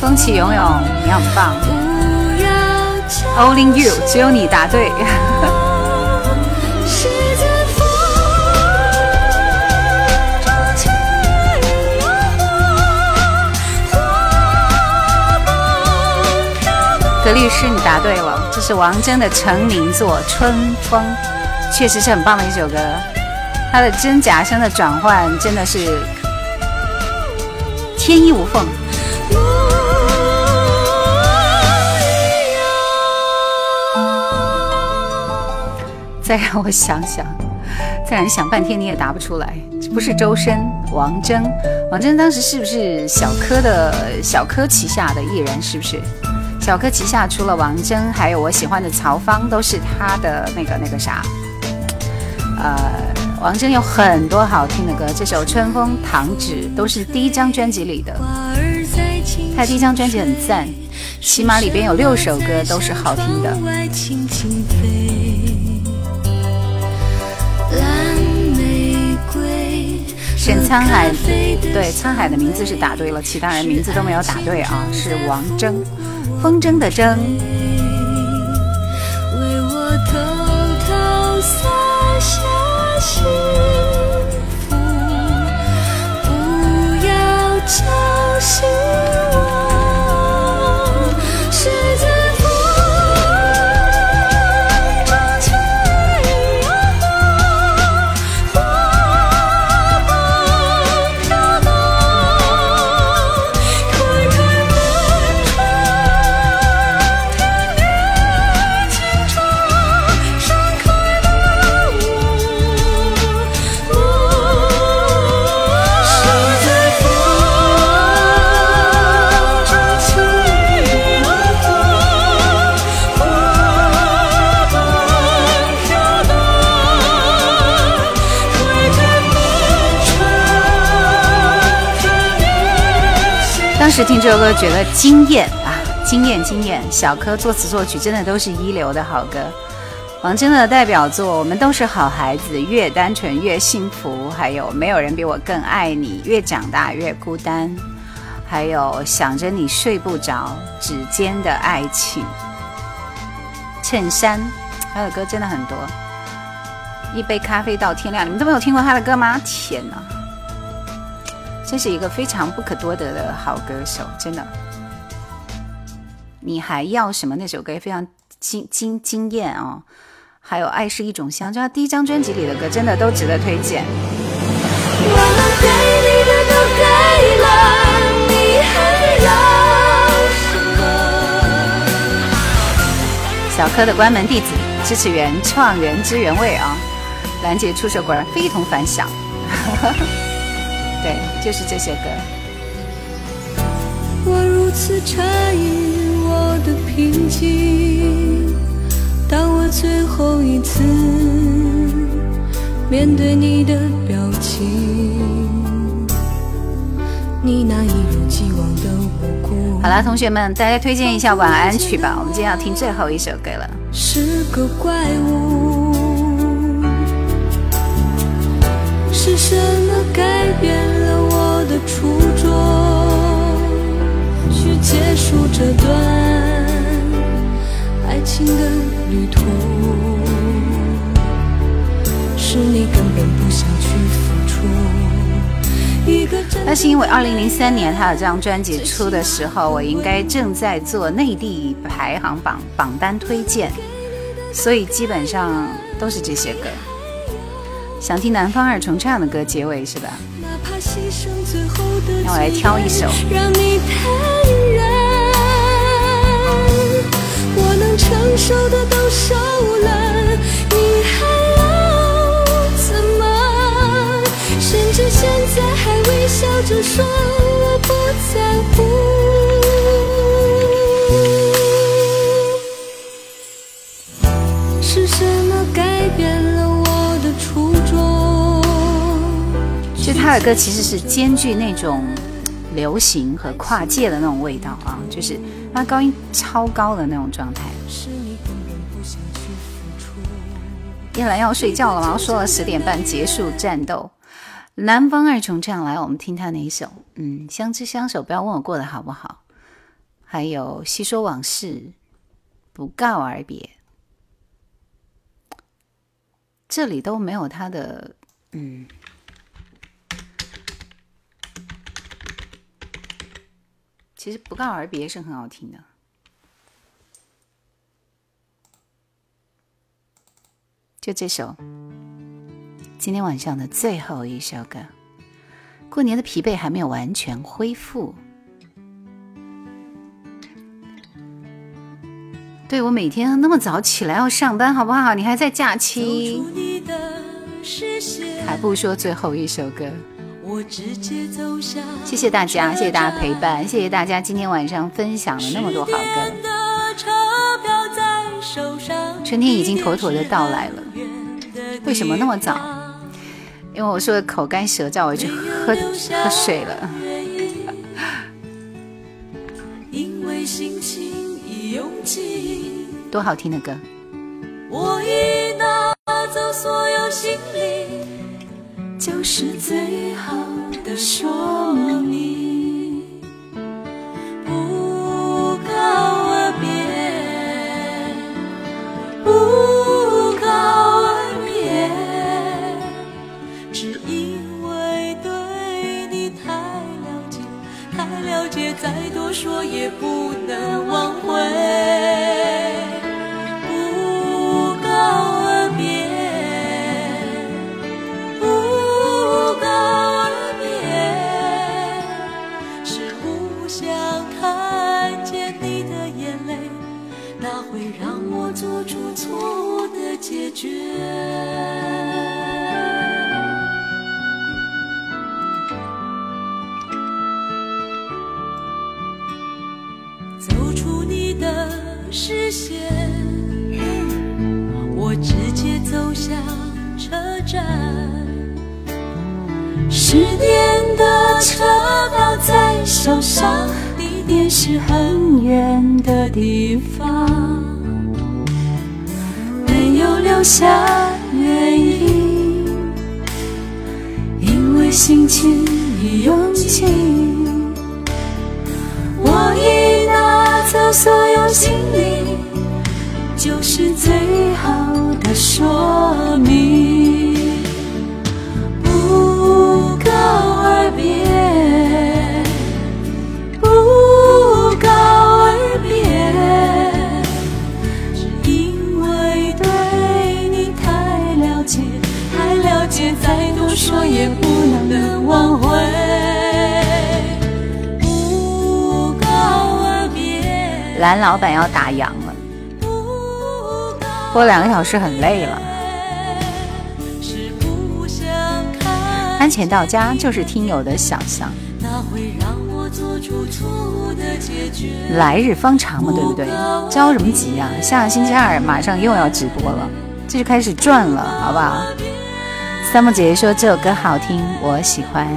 风起涌涌，你很棒。不要叫 Only you，只有你答对。何。律师，你答对了，这是王铮的成名作《春风》，确实是很棒的一首歌。它的真假声的转换真的是天衣无缝。再让我想想，再让你想半天，你也答不出来。不是周深，王铮，王铮当时是不是小柯的小柯旗下的艺人？是不是？小柯旗下除了王铮，还有我喜欢的曹芳，都是他的那个那个啥。呃，王铮有很多好听的歌，这首《春风》《糖纸》都是第一张专辑里的。他第一张专辑很赞，起码里边有六首歌都是好听的。沈沧海对沧海的名字是打对了，其他人名字都没有打对啊，是王铮，风筝的筝。为我偷偷洒下幸福，不要叫醒是听这首歌觉得惊艳啊，惊艳惊艳！小柯作词作曲真的都是一流的好歌。王铮的代表作《我们都是好孩子》，越单纯越幸福；还有没有人比我更爱你，越长大越孤单；还有想着你睡不着，指尖的爱情。衬衫，他的歌真的很多。一杯咖啡到天亮，你们都没有听过他的歌吗？天哪！这是一个非常不可多得的好歌手，真的。你还要什么？那首歌也非常惊惊惊艳哦。还有《爱是一种香》，就他第一张专辑里的歌，真的都值得推荐。我们给你的都给了，你还要什么小柯的关门弟子，支持原创原汁原味啊！兰姐出手果然非同凡响。对，就是这些歌。我如此诧异我的平静，当我最后一次面对你的表情，你那一如既往的无辜。好了，同学们，大家推荐一下晚安曲吧。我们今天要听最后一首歌了。是个怪物。是什么改变了我的初衷？去结束这段爱情的旅途？是你根本不想去付出。那是因为二零零三年他有这张专辑出的时候，我应该正在做内地排行榜榜单推荐，所以基本上都是这些歌。想听南方二重唱的歌结尾是吧？让我来挑一首让你。我能承受的都受了，你还要怎么？甚至现在还微笑着说我不在乎。是什么改变了他的歌其实是兼具那种流行和跨界的那种味道啊，就是他高音超高的那种状态。叶兰要睡觉了吗？说了十点半结束战斗。南方二重唱来，我们听他哪一首？嗯，相知相守，不要问我过得好不好。还有细说往事，不告而别。这里都没有他的，嗯。其实不告而别是很好听的，就这首，今天晚上的最后一首歌。过年的疲惫还没有完全恢复，对我每天那么早起来要上班，好不好？你还在假期，还不说最后一首歌。谢谢大家，谢谢大家陪伴，谢谢大家今天晚上分享了那么多好歌。春天已经妥妥的到来了，为什么那么早？因为我说的口干舌燥，我就喝喝水了。多好听的歌！我已拿走所有行李。就是最好的说明。不告而别，不告而别，只因为对你太了解，太了解，再多说也不能挽受伤，地点是很远的地方，没有留下原因，因为心情已用尽。我已拿走所有行李，就是最好的说明。蓝老板要打烊了，不告播两个小时很累了。是不想看安全到家就是听友的想象，那会让我做出错误的解决。来日方长嘛，对不对？着什么急呀、下个星期二马上又要直播了，这就开始转了，好不好？三木姐姐说这首歌好听，我喜欢。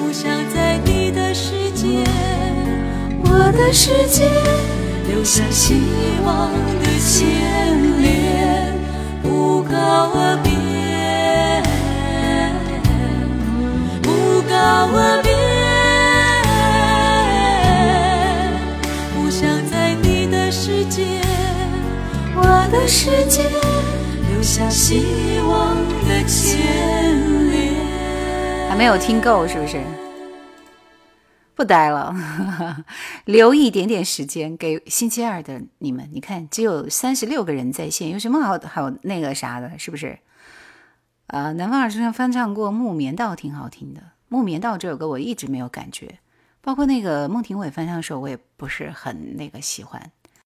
不想在你的世界，我的世界留下希望的牵连，不告而别，不告而别，不想在你的世界，我的世界留下希望的牵连。还没有听够是不是？不待了，留一点点时间给星期二的你们。你看，只有三十六个人在线，有什么好好那个啥的，是不是？呃，南方二重唱翻唱过《木棉道》，挺好听的。《木棉道》这首歌我一直没有感觉，包括那个孟庭苇翻唱的时候，我也不是很那个喜欢。